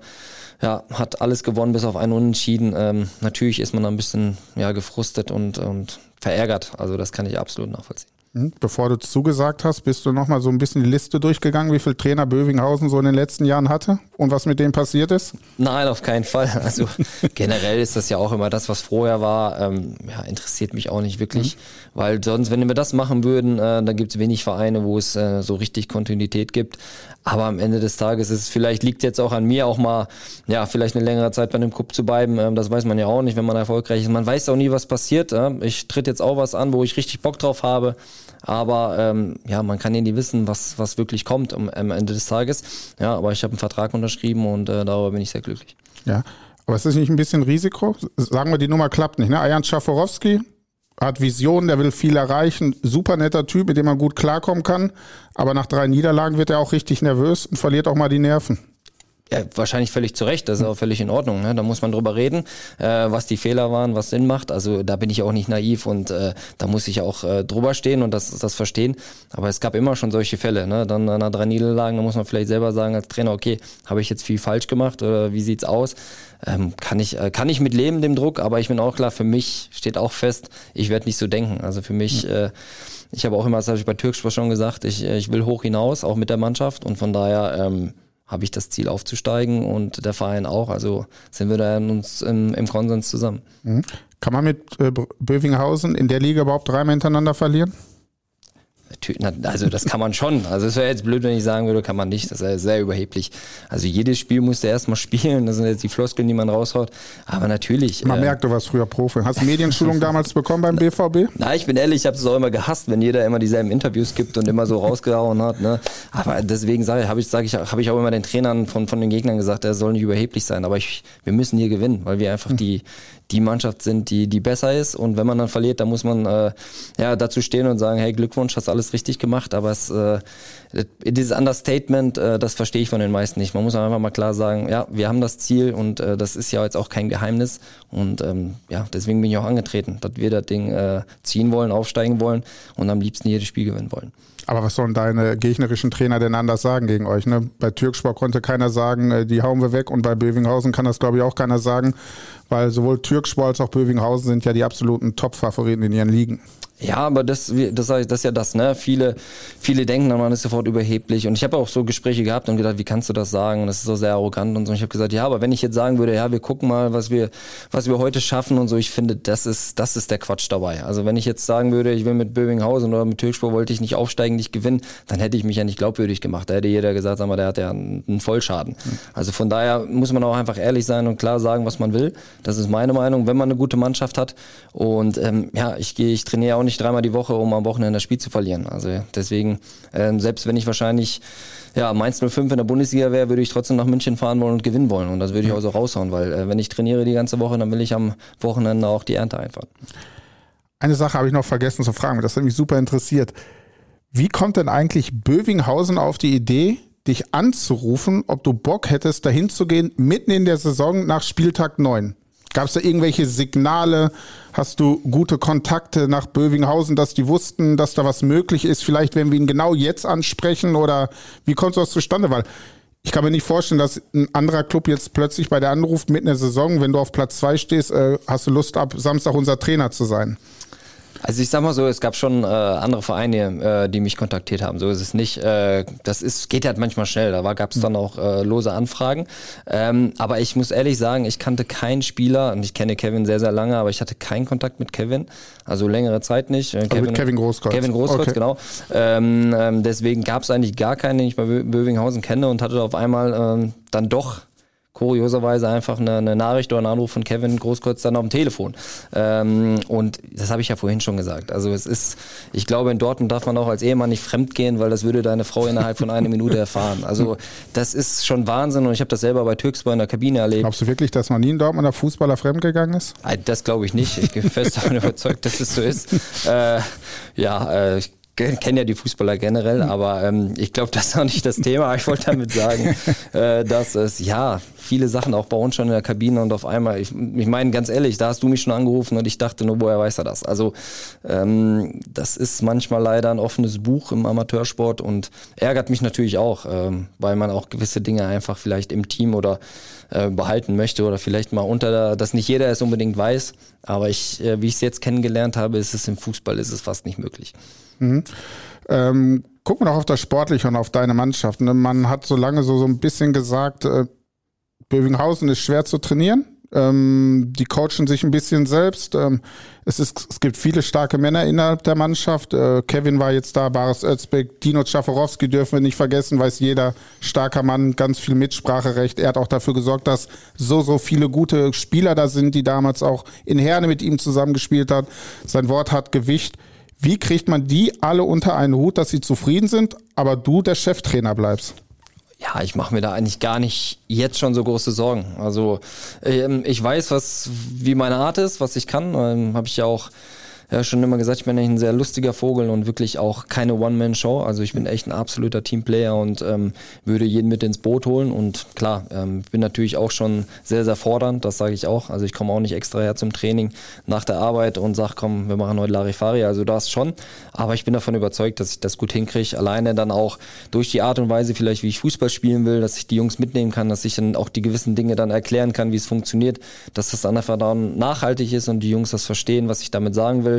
ja, hat alles gewonnen bis auf einen Unentschieden. Ähm, natürlich ist man ein bisschen ja, gefrustet und, und verärgert. Also das kann ich absolut nachvollziehen. Hm, bevor du zugesagt hast, bist du nochmal so ein bisschen die Liste durchgegangen, wie viele Trainer Bövinghausen so in den letzten Jahren hatte und was mit dem passiert ist? Nein, auf keinen Fall. Also [laughs] generell ist das ja auch immer das, was vorher war. Ähm, ja, interessiert mich auch nicht wirklich, mhm. weil sonst, wenn wir das machen würden, äh, dann gibt es wenig Vereine, wo es äh, so richtig Kontinuität gibt. Aber am Ende des Tages ist es vielleicht liegt jetzt auch an mir, auch mal ja vielleicht eine längere Zeit bei dem Club zu bleiben. Ähm, das weiß man ja auch nicht, wenn man erfolgreich ist. Man weiß auch nie, was passiert. Äh? Ich tritt jetzt auch was an, wo ich richtig Bock drauf habe. Aber ähm, ja, man kann ja nie wissen, was, was wirklich kommt am, am Ende des Tages. Ja, aber ich habe einen Vertrag unterschrieben und äh, darüber bin ich sehr glücklich. Ja, aber ist das nicht ein bisschen Risiko? Sagen wir, die Nummer klappt nicht. Ne? Ajan Schaforowski hat Visionen, der will viel erreichen. Super netter Typ, mit dem man gut klarkommen kann. Aber nach drei Niederlagen wird er auch richtig nervös und verliert auch mal die Nerven. Ja, wahrscheinlich völlig zu Recht, das ist auch völlig in Ordnung. Ne? Da muss man drüber reden, äh, was die Fehler waren, was Sinn macht. Also da bin ich auch nicht naiv und äh, da muss ich auch äh, drüber stehen und das, das verstehen. Aber es gab immer schon solche Fälle. Ne? Dann nach drei Niederlagen, da muss man vielleicht selber sagen als Trainer, okay, habe ich jetzt viel falsch gemacht oder wie sieht's aus? Ähm, kann ich äh, kann ich mit leben dem Druck, aber ich bin auch klar, für mich steht auch fest, ich werde nicht so denken. Also für mich, äh, ich habe auch immer, das habe ich bei Türksport schon gesagt, ich, äh, ich will hoch hinaus, auch mit der Mannschaft und von daher ähm, habe ich das Ziel aufzusteigen und der Verein auch. Also sind wir da in uns im, im Konsens zusammen. Mhm. Kann man mit äh, Bövinghausen in der Liga überhaupt dreimal hintereinander verlieren? Also das kann man schon. Also es wäre jetzt blöd, wenn ich sagen würde, kann man nicht. Das ist sehr überheblich. Also jedes Spiel musst du erstmal [laughs] spielen. Das sind jetzt die Floskeln, die man raushaut. Aber natürlich. Man äh, merkt, du warst früher Profi. Hast du Medienschulung damals bekommen beim BVB? [laughs] Na, ich bin ehrlich, ich habe es auch immer gehasst, wenn jeder immer dieselben Interviews gibt und immer so rausgehauen hat. Ne? Aber deswegen sage habe ich, sag ich, hab ich auch immer den Trainern von, von den Gegnern gesagt, er soll nicht überheblich sein. Aber ich, wir müssen hier gewinnen, weil wir einfach die, die Mannschaft sind, die, die besser ist. Und wenn man dann verliert, dann muss man äh, ja dazu stehen und sagen, hey, Glückwunsch, hast alles richtig gemacht. Aber es, äh, dieses Understatement, äh, das verstehe ich von den meisten nicht. Man muss einfach mal klar sagen, ja, wir haben das Ziel und äh, das ist ja jetzt auch kein Geheimnis. Und ähm, ja, deswegen bin ich auch angetreten, dass wir das Ding äh, ziehen wollen, aufsteigen wollen und am liebsten jedes Spiel gewinnen wollen. Aber was sollen deine gegnerischen Trainer denn anders sagen gegen euch? Ne? Bei Türkspor konnte keiner sagen, äh, die hauen wir weg und bei Bövinghausen kann das, glaube ich, auch keiner sagen, weil sowohl Türkspor als auch Bövinghausen sind ja die absoluten Top-Favoriten in ihren Ligen. Ja, aber das, das, das ist ja das, ne? Viele, viele denken dann, man ist sofort überheblich. Und ich habe auch so Gespräche gehabt und gedacht, wie kannst du das sagen? Und das ist so sehr arrogant und so. Und ich habe gesagt, ja, aber wenn ich jetzt sagen würde, ja, wir gucken mal, was wir, was wir heute schaffen und so, ich finde, das ist, das ist der Quatsch dabei. Also wenn ich jetzt sagen würde, ich will mit Bövinghausen oder mit Türkspur wollte ich nicht aufsteigen, nicht gewinnen, dann hätte ich mich ja nicht glaubwürdig gemacht. Da hätte jeder gesagt, sag mal, der hat ja einen Vollschaden. Mhm. Also von daher muss man auch einfach ehrlich sein und klar sagen, was man will. Das ist meine Meinung, wenn man eine gute Mannschaft hat. Und ähm, ja, ich gehe, ich trainiere auch nicht dreimal die Woche, um am Wochenende das Spiel zu verlieren. Also deswegen, ähm, selbst wenn ich wahrscheinlich ja, Mainz 05 in der Bundesliga wäre, würde ich trotzdem nach München fahren wollen und gewinnen wollen. Und das würde ich auch so raushauen, weil äh, wenn ich trainiere die ganze Woche, dann will ich am Wochenende auch die Ernte einfahren. Eine Sache habe ich noch vergessen zu fragen, das hat mich super interessiert. Wie kommt denn eigentlich Bövinghausen auf die Idee, dich anzurufen, ob du Bock hättest, dahin zu gehen, mitten in der Saison nach Spieltag 9? Gab es da irgendwelche Signale? Hast du gute Kontakte nach Bövinghausen, dass die wussten, dass da was möglich ist? Vielleicht, wenn wir ihn genau jetzt ansprechen oder wie kommt das zustande? Weil ich kann mir nicht vorstellen, dass ein anderer Club jetzt plötzlich bei der anruft mitten in der Saison, wenn du auf Platz zwei stehst, äh, hast du Lust ab Samstag unser Trainer zu sein. Also ich sag mal so, es gab schon äh, andere Vereine, äh, die mich kontaktiert haben. So ist es nicht. Äh, das ist, geht halt manchmal schnell. Da gab es dann auch äh, lose Anfragen. Ähm, aber ich muss ehrlich sagen, ich kannte keinen Spieler und ich kenne Kevin sehr, sehr lange, aber ich hatte keinen Kontakt mit Kevin. Also längere Zeit nicht. Äh, Kevin, mit Kevin Großkreuz. Kevin Großkreuz, okay. genau. Ähm, ähm, deswegen gab es eigentlich gar keinen, den ich bei Bövinghausen kenne und hatte auf einmal ähm, dann doch kurioserweise einfach eine, eine, Nachricht oder einen Anruf von Kevin Großkreuz dann auf dem Telefon. Ähm, und das habe ich ja vorhin schon gesagt. Also es ist, ich glaube, in Dortmund darf man auch als Ehemann nicht fremd gehen, weil das würde deine Frau innerhalb von einer Minute erfahren. Also das ist schon Wahnsinn und ich habe das selber bei Türksboy in der Kabine erlebt. Glaubst du wirklich, dass man nie in Dortmunder Fußballer fremdgegangen ist? Das glaube ich nicht. Ich bin fest [laughs] davon überzeugt, dass es so ist. Äh, ja, äh, ich kenne ja die Fußballer generell, hm. aber ähm, ich glaube, das ist auch nicht das Thema. Ich wollte damit sagen, [laughs] äh, dass es ja viele Sachen auch bei uns schon in der Kabine und auf einmal, ich, ich meine ganz ehrlich, da hast du mich schon angerufen und ich dachte nur, woher weiß er das? Also ähm, das ist manchmal leider ein offenes Buch im Amateursport und ärgert mich natürlich auch, ähm, weil man auch gewisse Dinge einfach vielleicht im Team oder äh, behalten möchte oder vielleicht mal unter, dass nicht jeder es unbedingt weiß. Aber ich, äh, wie ich es jetzt kennengelernt habe, ist es im Fußball ist es fast nicht möglich. Mhm. Ähm, gucken wir noch auf das Sportliche und auf deine Mannschaft. Ne? Man hat so lange so, so ein bisschen gesagt, äh, Bövinghausen ist schwer zu trainieren. Ähm, die coachen sich ein bisschen selbst. Ähm, es, ist, es gibt viele starke Männer innerhalb der Mannschaft. Äh, Kevin war jetzt da, Baris Özbek, Dino Czaforowski dürfen wir nicht vergessen, weiß jeder starker Mann, ganz viel Mitspracherecht. Er hat auch dafür gesorgt, dass so, so viele gute Spieler da sind, die damals auch in Herne mit ihm zusammengespielt hat. Sein Wort hat Gewicht. Wie kriegt man die alle unter einen Hut, dass sie zufrieden sind, aber du der Cheftrainer bleibst? Ja, ich mache mir da eigentlich gar nicht jetzt schon so große Sorgen. Also ähm, ich weiß, was wie meine Art ist, was ich kann. Ähm, Habe ich ja auch ja, schon immer gesagt, ich bin eigentlich ein sehr lustiger Vogel und wirklich auch keine One-Man-Show. Also ich bin echt ein absoluter Teamplayer und ähm, würde jeden mit ins Boot holen. Und klar, ähm, bin natürlich auch schon sehr, sehr fordernd, das sage ich auch. Also ich komme auch nicht extra her zum Training nach der Arbeit und sage, komm, wir machen heute Larifari. Also das schon. Aber ich bin davon überzeugt, dass ich das gut hinkriege. Alleine dann auch durch die Art und Weise vielleicht, wie ich Fußball spielen will, dass ich die Jungs mitnehmen kann, dass ich dann auch die gewissen Dinge dann erklären kann, wie es funktioniert, dass das dann einfach dann nachhaltig ist und die Jungs das verstehen, was ich damit sagen will.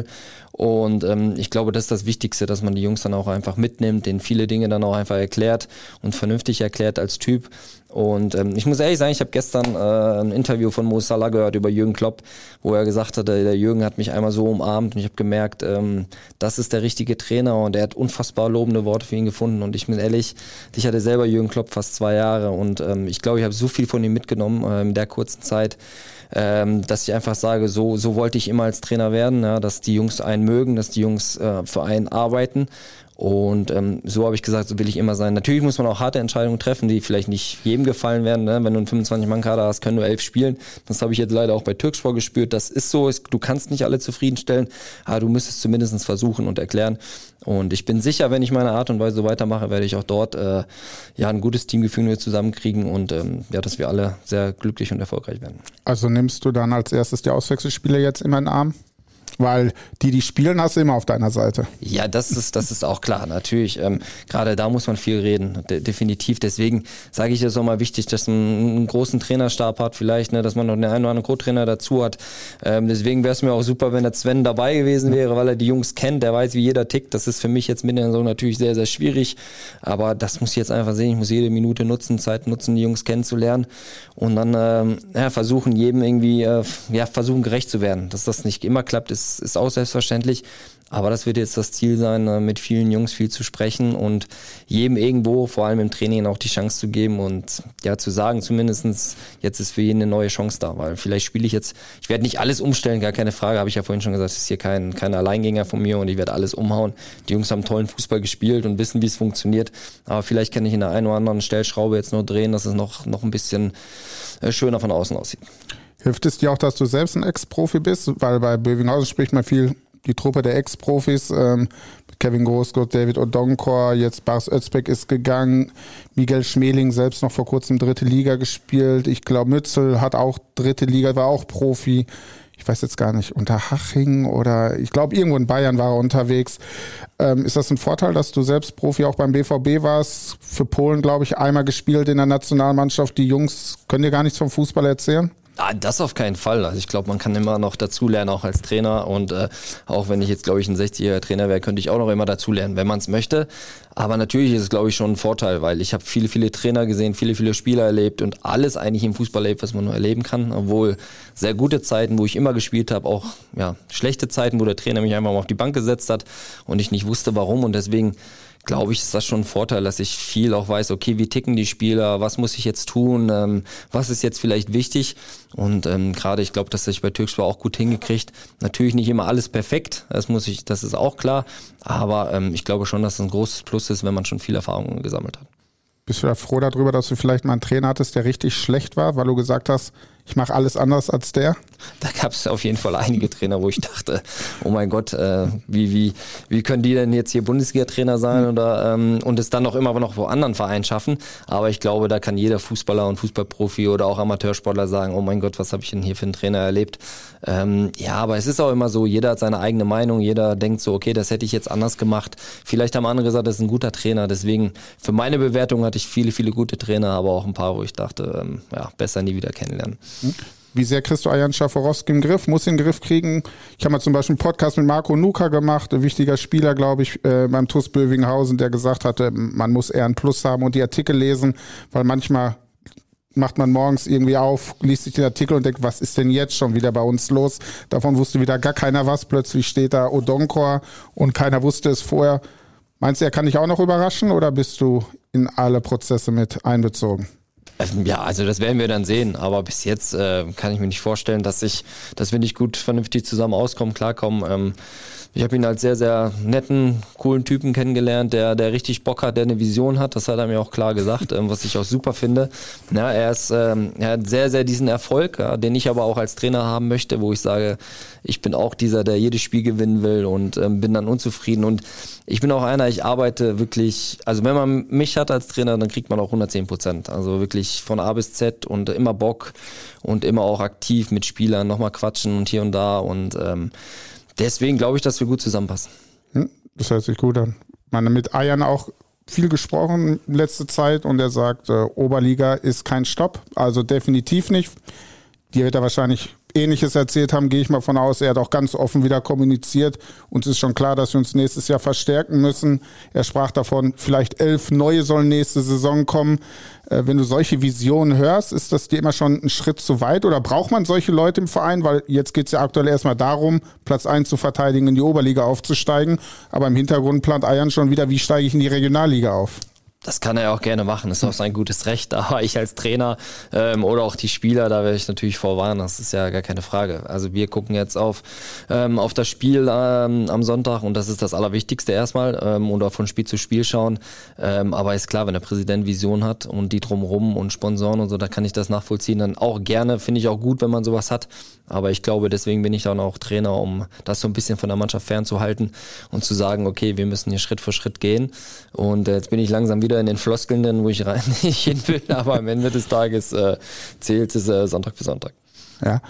Und ähm, ich glaube, das ist das Wichtigste, dass man die Jungs dann auch einfach mitnimmt, denen viele Dinge dann auch einfach erklärt und vernünftig erklärt als Typ. Und ähm, ich muss ehrlich sagen, ich habe gestern äh, ein Interview von Mo Salah gehört über Jürgen Klopp, wo er gesagt hat, der Jürgen hat mich einmal so umarmt und ich habe gemerkt, ähm, das ist der richtige Trainer und er hat unfassbar lobende Worte für ihn gefunden. Und ich bin ehrlich, ich hatte selber Jürgen Klopp fast zwei Jahre und ähm, ich glaube, ich habe so viel von ihm mitgenommen äh, in der kurzen Zeit ähm, dass ich einfach sage, so, so wollte ich immer als Trainer werden, ja, dass die Jungs einen mögen, dass die Jungs äh, für einen arbeiten und ähm, so habe ich gesagt, so will ich immer sein. Natürlich muss man auch harte Entscheidungen treffen, die vielleicht nicht jedem gefallen werden. Ne? Wenn du einen 25-Mann-Kader hast, können nur elf spielen. Das habe ich jetzt leider auch bei Türkspor gespürt. Das ist so, du kannst nicht alle zufriedenstellen, aber du müsstest zumindest versuchen und erklären. Und ich bin sicher, wenn ich meine Art und Weise weitermache, werde ich auch dort äh, ja ein gutes Teamgefühl zusammenkriegen und ähm, ja, dass wir alle sehr glücklich und erfolgreich werden. Also nimmst du dann als erstes die Auswechselspieler jetzt in meinen Arm? Weil die, die spielen, hast du immer auf deiner Seite. Ja, das ist, das ist auch klar, natürlich. Ähm, Gerade da muss man viel reden, de definitiv. Deswegen sage ich es auch mal wichtig, dass man einen großen Trainerstab hat, vielleicht, ne, dass man noch einen einen oder anderen Co-Trainer dazu hat. Ähm, deswegen wäre es mir auch super, wenn der Sven dabei gewesen wäre, weil er die Jungs kennt, der weiß, wie jeder tickt. Das ist für mich jetzt mit der Saison natürlich sehr, sehr schwierig. Aber das muss ich jetzt einfach sehen. Ich muss jede Minute nutzen, Zeit nutzen, die Jungs kennenzulernen und dann ähm, ja, versuchen, jedem irgendwie, äh, ja, versuchen gerecht zu werden. Dass das nicht immer klappt, ist ist, auch selbstverständlich. Aber das wird jetzt das Ziel sein, äh, mit vielen Jungs viel zu sprechen und jedem irgendwo, vor allem im Training, auch die Chance zu geben und ja zu sagen, zumindestens jetzt ist für jeden eine neue Chance da, weil vielleicht spiele ich jetzt, ich werde nicht alles umstellen, gar keine Frage, habe ich ja vorhin schon gesagt, es ist hier kein, kein Alleingänger von mir und ich werde alles umhauen. Die Jungs haben tollen Fußball gespielt und wissen, wie es funktioniert, aber vielleicht kann ich in der einen oder anderen Stellschraube jetzt nur drehen, dass es noch, noch ein bisschen äh, schöner von außen aussieht. Hilft es dir auch, dass du selbst ein Ex-Profi bist? Weil bei Bövinghausen spricht man viel die Truppe der Ex-Profis. Ähm, Kevin Großgott, David Odonkor, jetzt Bars Özbeck ist gegangen. Miguel Schmeling selbst noch vor kurzem dritte Liga gespielt. Ich glaube, Mützel hat auch dritte Liga, war auch Profi. ich weiß jetzt gar nicht, Unterhaching oder ich glaube, irgendwo in Bayern war er unterwegs. Ähm, ist das ein Vorteil, dass du selbst Profi auch beim BVB warst? Für Polen, glaube ich, einmal gespielt in der Nationalmannschaft. Die Jungs können dir gar nichts vom Fußball erzählen? Ah, das auf keinen Fall. Also ich glaube, man kann immer noch dazulernen, auch als Trainer. Und äh, auch wenn ich jetzt, glaube ich, ein 60-jähriger Trainer wäre, könnte ich auch noch immer dazulernen, wenn man es möchte. Aber natürlich ist es, glaube ich, schon ein Vorteil, weil ich habe viele, viele Trainer gesehen, viele, viele Spieler erlebt und alles eigentlich im Fußball erlebt, was man nur erleben kann. Obwohl sehr gute Zeiten, wo ich immer gespielt habe, auch ja, schlechte Zeiten, wo der Trainer mich einfach mal auf die Bank gesetzt hat und ich nicht wusste, warum. Und deswegen glaube ich, ist das schon ein Vorteil, dass ich viel auch weiß, okay, wie ticken die Spieler, was muss ich jetzt tun, ähm, was ist jetzt vielleicht wichtig. Und ähm, gerade, ich glaube, dass ich bei Türkspor auch gut hingekriegt. Natürlich nicht immer alles perfekt, das muss ich, das ist auch klar. Aber ähm, ich glaube schon, dass es ein großes Plus ist, wenn man schon viel Erfahrung gesammelt hat. Bist du da froh darüber, dass du vielleicht mal einen Trainer hattest, der richtig schlecht war, weil du gesagt hast, ich mache alles anders als der? Da gab es auf jeden Fall einige Trainer, wo ich dachte, oh mein Gott, äh, wie, wie, wie können die denn jetzt hier Bundesliga-Trainer sein mhm. oder ähm, und es dann noch immer noch wo anderen Vereinen schaffen. Aber ich glaube, da kann jeder Fußballer und Fußballprofi oder auch Amateursportler sagen, oh mein Gott, was habe ich denn hier für einen Trainer erlebt? Ähm, ja, aber es ist auch immer so, jeder hat seine eigene Meinung, jeder denkt so, okay, das hätte ich jetzt anders gemacht. Vielleicht haben andere gesagt, das ist ein guter Trainer. Deswegen, für meine Bewertung hatte ich viele, viele gute Trainer, aber auch ein paar, wo ich dachte, ähm, ja, besser nie wieder kennenlernen. Wie sehr kriegst du Ayan Schaforowski im Griff? Muss ihn den Griff kriegen? Ich habe mal zum Beispiel einen Podcast mit Marco Nuka gemacht, ein wichtiger Spieler, glaube ich, äh, beim TUS Bövinghausen, der gesagt hatte, man muss eher ein Plus haben und die Artikel lesen, weil manchmal macht man morgens irgendwie auf, liest sich den Artikel und denkt, was ist denn jetzt schon wieder bei uns los? Davon wusste wieder gar keiner was. Plötzlich steht da Odonkor und keiner wusste es vorher. Meinst du, er kann dich auch noch überraschen oder bist du in alle Prozesse mit einbezogen? Ähm, ja, also das werden wir dann sehen. Aber bis jetzt äh, kann ich mir nicht vorstellen, dass ich, dass wir nicht gut vernünftig zusammen auskommen, klarkommen. Ähm, ich habe ihn als sehr, sehr netten, coolen Typen kennengelernt, der, der richtig Bock hat, der eine Vision hat. Das hat er mir auch klar gesagt, ähm, was ich auch super finde. Ja, er, ist, ähm, er hat sehr, sehr diesen Erfolg, ja, den ich aber auch als Trainer haben möchte, wo ich sage, ich bin auch dieser, der jedes Spiel gewinnen will und ähm, bin dann unzufrieden. Und ich bin auch einer, ich arbeite wirklich, also wenn man mich hat als Trainer, dann kriegt man auch 110 Prozent. Also wirklich von A bis Z und immer Bock und immer auch aktiv mit Spielern, nochmal quatschen und hier und da und ähm, deswegen glaube ich, dass wir gut zusammenpassen. Hm, das hört sich gut an. Man hat mit Eiern auch viel gesprochen in letzter Zeit und er sagt, äh, Oberliga ist kein Stopp, also definitiv nicht. Die wird er wahrscheinlich Ähnliches erzählt haben, gehe ich mal von aus. Er hat auch ganz offen wieder kommuniziert. Uns ist schon klar, dass wir uns nächstes Jahr verstärken müssen. Er sprach davon, vielleicht elf neue sollen nächste Saison kommen. Äh, wenn du solche Visionen hörst, ist das dir immer schon ein Schritt zu weit oder braucht man solche Leute im Verein? Weil jetzt geht es ja aktuell erstmal darum, Platz 1 zu verteidigen, in die Oberliga aufzusteigen. Aber im Hintergrund plant Eiern schon wieder, wie steige ich in die Regionalliga auf? Das kann er auch gerne machen, das ist auch sein gutes Recht. [laughs] Aber ich als Trainer ähm, oder auch die Spieler, da werde ich natürlich vorwarnen, das ist ja gar keine Frage. Also wir gucken jetzt auf, ähm, auf das Spiel ähm, am Sonntag und das ist das Allerwichtigste erstmal ähm, oder von Spiel zu Spiel schauen. Ähm, aber ist klar, wenn der Präsident Vision hat und die drumherum und Sponsoren und so, da kann ich das nachvollziehen. Dann auch gerne, finde ich auch gut, wenn man sowas hat. Aber ich glaube, deswegen bin ich dann auch Trainer, um das so ein bisschen von der Mannschaft fernzuhalten und zu sagen, okay, wir müssen hier Schritt für Schritt gehen. Und jetzt bin ich langsam wieder in den Floskeln, wo ich rein [laughs] nicht hin will. Aber am Ende des Tages äh, zählt es äh, Sonntag für Sonntag. Ja.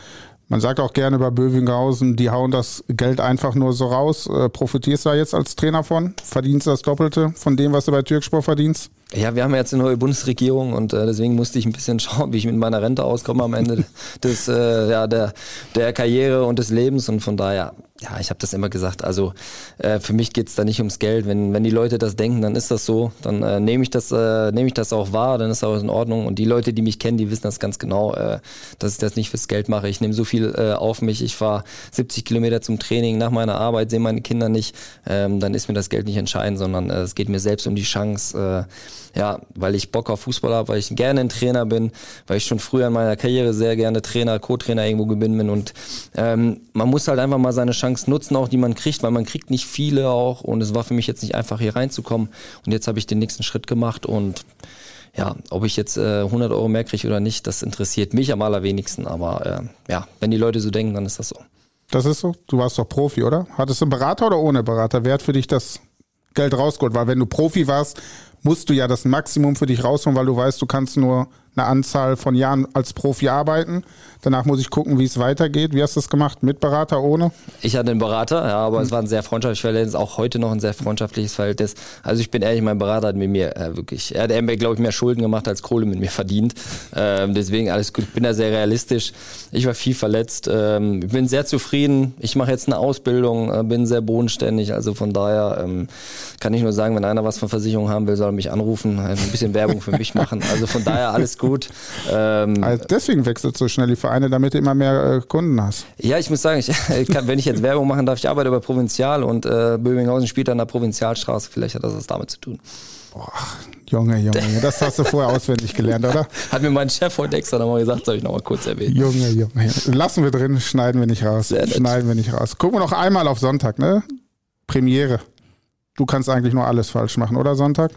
Man sagt auch gerne über Bövinghausen, die hauen das Geld einfach nur so raus. Äh, profitierst du da jetzt als Trainer von? Verdienst du das Doppelte von dem, was du bei Türksport verdienst? Ja, wir haben jetzt eine neue Bundesregierung und äh, deswegen musste ich ein bisschen [laughs] schauen, wie ich mit meiner Rente auskomme am Ende des, äh, ja, der, der Karriere und des Lebens. Und von daher ja, ich habe das immer gesagt. Also äh, für mich geht's da nicht ums Geld. Wenn, wenn die Leute das denken, dann ist das so. Dann äh, nehme ich das, äh, nehme ich das auch wahr, dann ist das auch in Ordnung. Und die Leute, die mich kennen, die wissen das ganz genau, äh, dass ich das nicht fürs Geld mache. Ich nehme so viel äh, auf mich. Ich fahre 70 Kilometer zum Training nach meiner Arbeit, sehe meine Kinder nicht. Ähm, dann ist mir das Geld nicht entscheidend, sondern äh, es geht mir selbst um die Chance. Äh, ja, weil ich Bock auf Fußball habe, weil ich gerne ein Trainer bin, weil ich schon früher in meiner Karriere sehr gerne Trainer, Co-Trainer irgendwo gewinnen bin. Und ähm, man muss halt einfach mal seine Chance nutzen, auch die man kriegt, weil man kriegt nicht viele auch und es war für mich jetzt nicht einfach hier reinzukommen und jetzt habe ich den nächsten Schritt gemacht und ja, ob ich jetzt äh, 100 Euro mehr kriege oder nicht, das interessiert mich am allerwenigsten, aber äh, ja, wenn die Leute so denken, dann ist das so. Das ist so? Du warst doch Profi, oder? Hattest du einen Berater oder ohne Berater? Wer hat für dich das Geld rausgeholt? Weil wenn du Profi warst, musst du ja das Maximum für dich rausholen, weil du weißt, du kannst nur eine Anzahl von Jahren als Profi arbeiten. Danach muss ich gucken, wie es weitergeht. Wie hast du das gemacht? Mit Berater, ohne? Ich hatte einen Berater, ja, aber mhm. es war ein sehr freundschaftliches Verhältnis, auch heute noch ein sehr freundschaftliches Verhältnis. Also ich bin ehrlich, mein Berater hat mit mir äh, wirklich, er hat, glaube ich, mehr Schulden gemacht, als Kohle mit mir verdient. Ähm, deswegen alles gut, ich bin da sehr realistisch. Ich war viel verletzt, ähm, ich bin sehr zufrieden. Ich mache jetzt eine Ausbildung, äh, bin sehr bodenständig, also von daher ähm, kann ich nur sagen, wenn einer was von Versicherung haben will, soll er mich anrufen, ein bisschen Werbung für mich machen. Also von daher alles gut. Ähm, also deswegen wechselt so schnell die Vereine damit du immer mehr äh, Kunden hast. Ja, ich muss sagen, ich, [laughs] kann, wenn ich jetzt Werbung machen darf, ich arbeite bei Provinzial und äh, Böbinghausen spielt an der Provinzialstraße. Vielleicht hat das was damit zu tun. Boah, Junge, Junge, das hast du vorher auswendig gelernt, oder? [laughs] Hat mir mein Chef heute extra nochmal gesagt, soll ich nochmal kurz erwähnen. Junge, Junge. Lassen wir drin, schneiden wir nicht raus. Schneiden wir nicht raus. Gucken wir noch einmal auf Sonntag, ne? Premiere. Du kannst eigentlich nur alles falsch machen, oder Sonntag?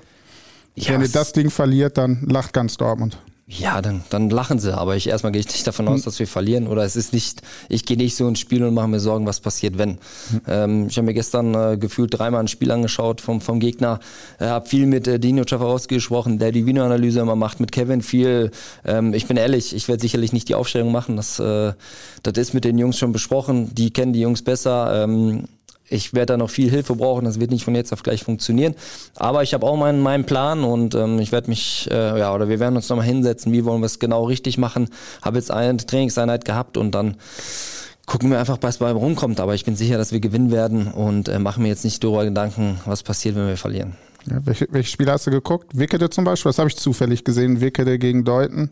Ja, Wenn ihr das Ding verliert, dann lacht ganz Dortmund. Ja, dann, dann lachen sie. Aber ich erstmal gehe ich nicht davon aus, hm. dass wir verlieren. Oder es ist nicht, ich gehe nicht so ins Spiel und mache mir Sorgen, was passiert, wenn. Hm. Ähm, ich habe mir gestern äh, gefühlt dreimal ein Spiel angeschaut vom, vom Gegner. Äh, habe viel mit äh, Dino Czafarowski gesprochen, der die Videoanalyse immer macht, mit Kevin viel. Ähm, ich bin ehrlich, ich werde sicherlich nicht die Aufstellung machen. Das, äh, das ist mit den Jungs schon besprochen. Die kennen die Jungs besser. Ähm, ich werde da noch viel Hilfe brauchen, das wird nicht von jetzt auf gleich funktionieren. Aber ich habe auch meinen, meinen Plan und ähm, ich werde mich, äh, ja, oder wir werden uns nochmal hinsetzen, wie wollen wir es genau richtig machen. Habe jetzt eine Trainingseinheit gehabt und dann gucken wir einfach, was bei rumkommt. Aber ich bin sicher, dass wir gewinnen werden und äh, machen mir jetzt nicht darüber Gedanken, was passiert, wenn wir verlieren. Ja, welche, welche Spiele hast du geguckt? Wickede zum Beispiel, das habe ich zufällig gesehen, Wickede gegen Deuten.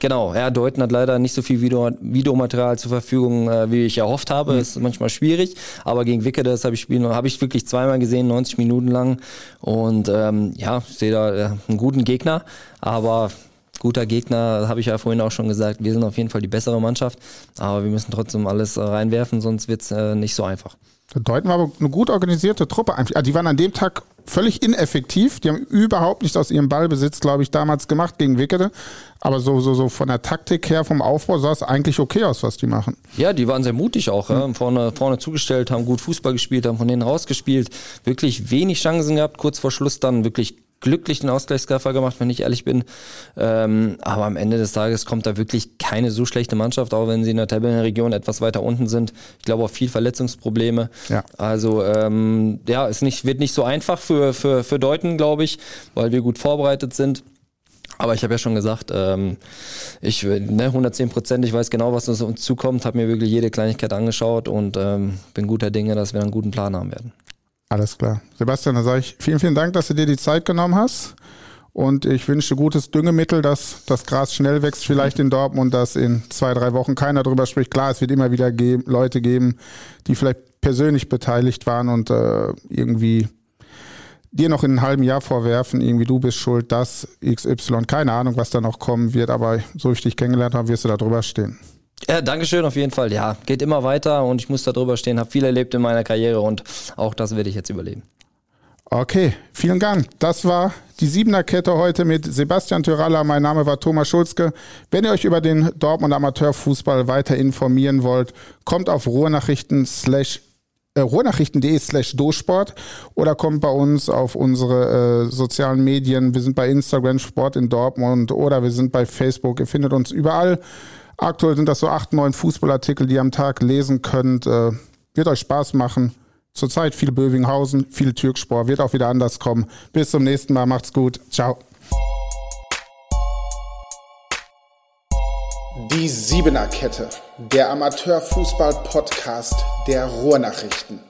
Genau, ja, Deuten hat leider nicht so viel Video, Videomaterial zur Verfügung, äh, wie ich erhofft habe. Mhm. Ist manchmal schwierig, aber gegen Wickede, das habe ich spielen, habe ich wirklich zweimal gesehen, 90 Minuten lang. Und ähm, ja, ich sehe da äh, einen guten Gegner, aber guter Gegner, habe ich ja vorhin auch schon gesagt. Wir sind auf jeden Fall die bessere Mannschaft, aber wir müssen trotzdem alles äh, reinwerfen, sonst wird's äh, nicht so einfach. Deuten war aber eine gut organisierte Truppe. Also die waren an dem Tag völlig ineffektiv. Die haben überhaupt nichts aus ihrem Ballbesitz, glaube ich, damals gemacht gegen Wickede. Aber so, so, so von der Taktik her, vom Aufbau sah es eigentlich okay aus, was die machen. Ja, die waren sehr mutig auch. Mhm. Ja. Vorne, vorne zugestellt, haben gut Fußball gespielt, haben von denen rausgespielt. Wirklich wenig Chancen gehabt, kurz vor Schluss dann wirklich glücklich den Ausgleichstreffer gemacht, wenn ich ehrlich bin. Ähm, aber am Ende des Tages kommt da wirklich keine so schlechte Mannschaft, auch wenn sie in der Tabellenregion etwas weiter unten sind. Ich glaube auch viel Verletzungsprobleme. Ja. Also ähm, ja, es nicht, wird nicht so einfach für, für, für Deuten, glaube ich, weil wir gut vorbereitet sind. Aber ich habe ja schon gesagt, ähm, ich ne, 110 Prozent, ich weiß genau, was uns zukommt, habe mir wirklich jede Kleinigkeit angeschaut und ähm, bin guter Dinge, dass wir einen guten Plan haben werden. Alles klar. Sebastian, dann sage ich vielen, vielen Dank, dass du dir die Zeit genommen hast. Und ich wünsche gutes Düngemittel, dass das Gras schnell wächst, vielleicht in Dortmund, dass in zwei, drei Wochen keiner drüber spricht. Klar, es wird immer wieder geben, Leute geben, die vielleicht persönlich beteiligt waren und äh, irgendwie dir noch in einem halben Jahr vorwerfen, irgendwie du bist schuld, das, XY, keine Ahnung, was da noch kommen wird, aber so wie ich dich kennengelernt habe, wirst du da drüber stehen. Ja, Dankeschön auf jeden Fall. Ja, geht immer weiter und ich muss da drüber stehen, habe viel erlebt in meiner Karriere und auch das werde ich jetzt überleben. Okay, vielen Dank. Das war die Siebener Kette heute mit Sebastian Tyralla. Mein Name war Thomas Schulzke. Wenn ihr euch über den Dortmund Amateurfußball weiter informieren wollt, kommt auf Ruhrnachrichten slash äh, ruhrnachrichten.de slash dosport oder kommt bei uns auf unsere äh, sozialen Medien. Wir sind bei Instagram Sport in Dortmund oder wir sind bei Facebook. Ihr findet uns überall. Aktuell sind das so acht, neun Fußballartikel, die ihr am Tag lesen könnt. Äh, wird euch Spaß machen. Zurzeit viel Bövinghausen, viel Türkspor. Wird auch wieder anders kommen. Bis zum nächsten Mal. Macht's gut. Ciao. Die Siebener Kette, der Amateurfußball-Podcast der Ruhrnachrichten.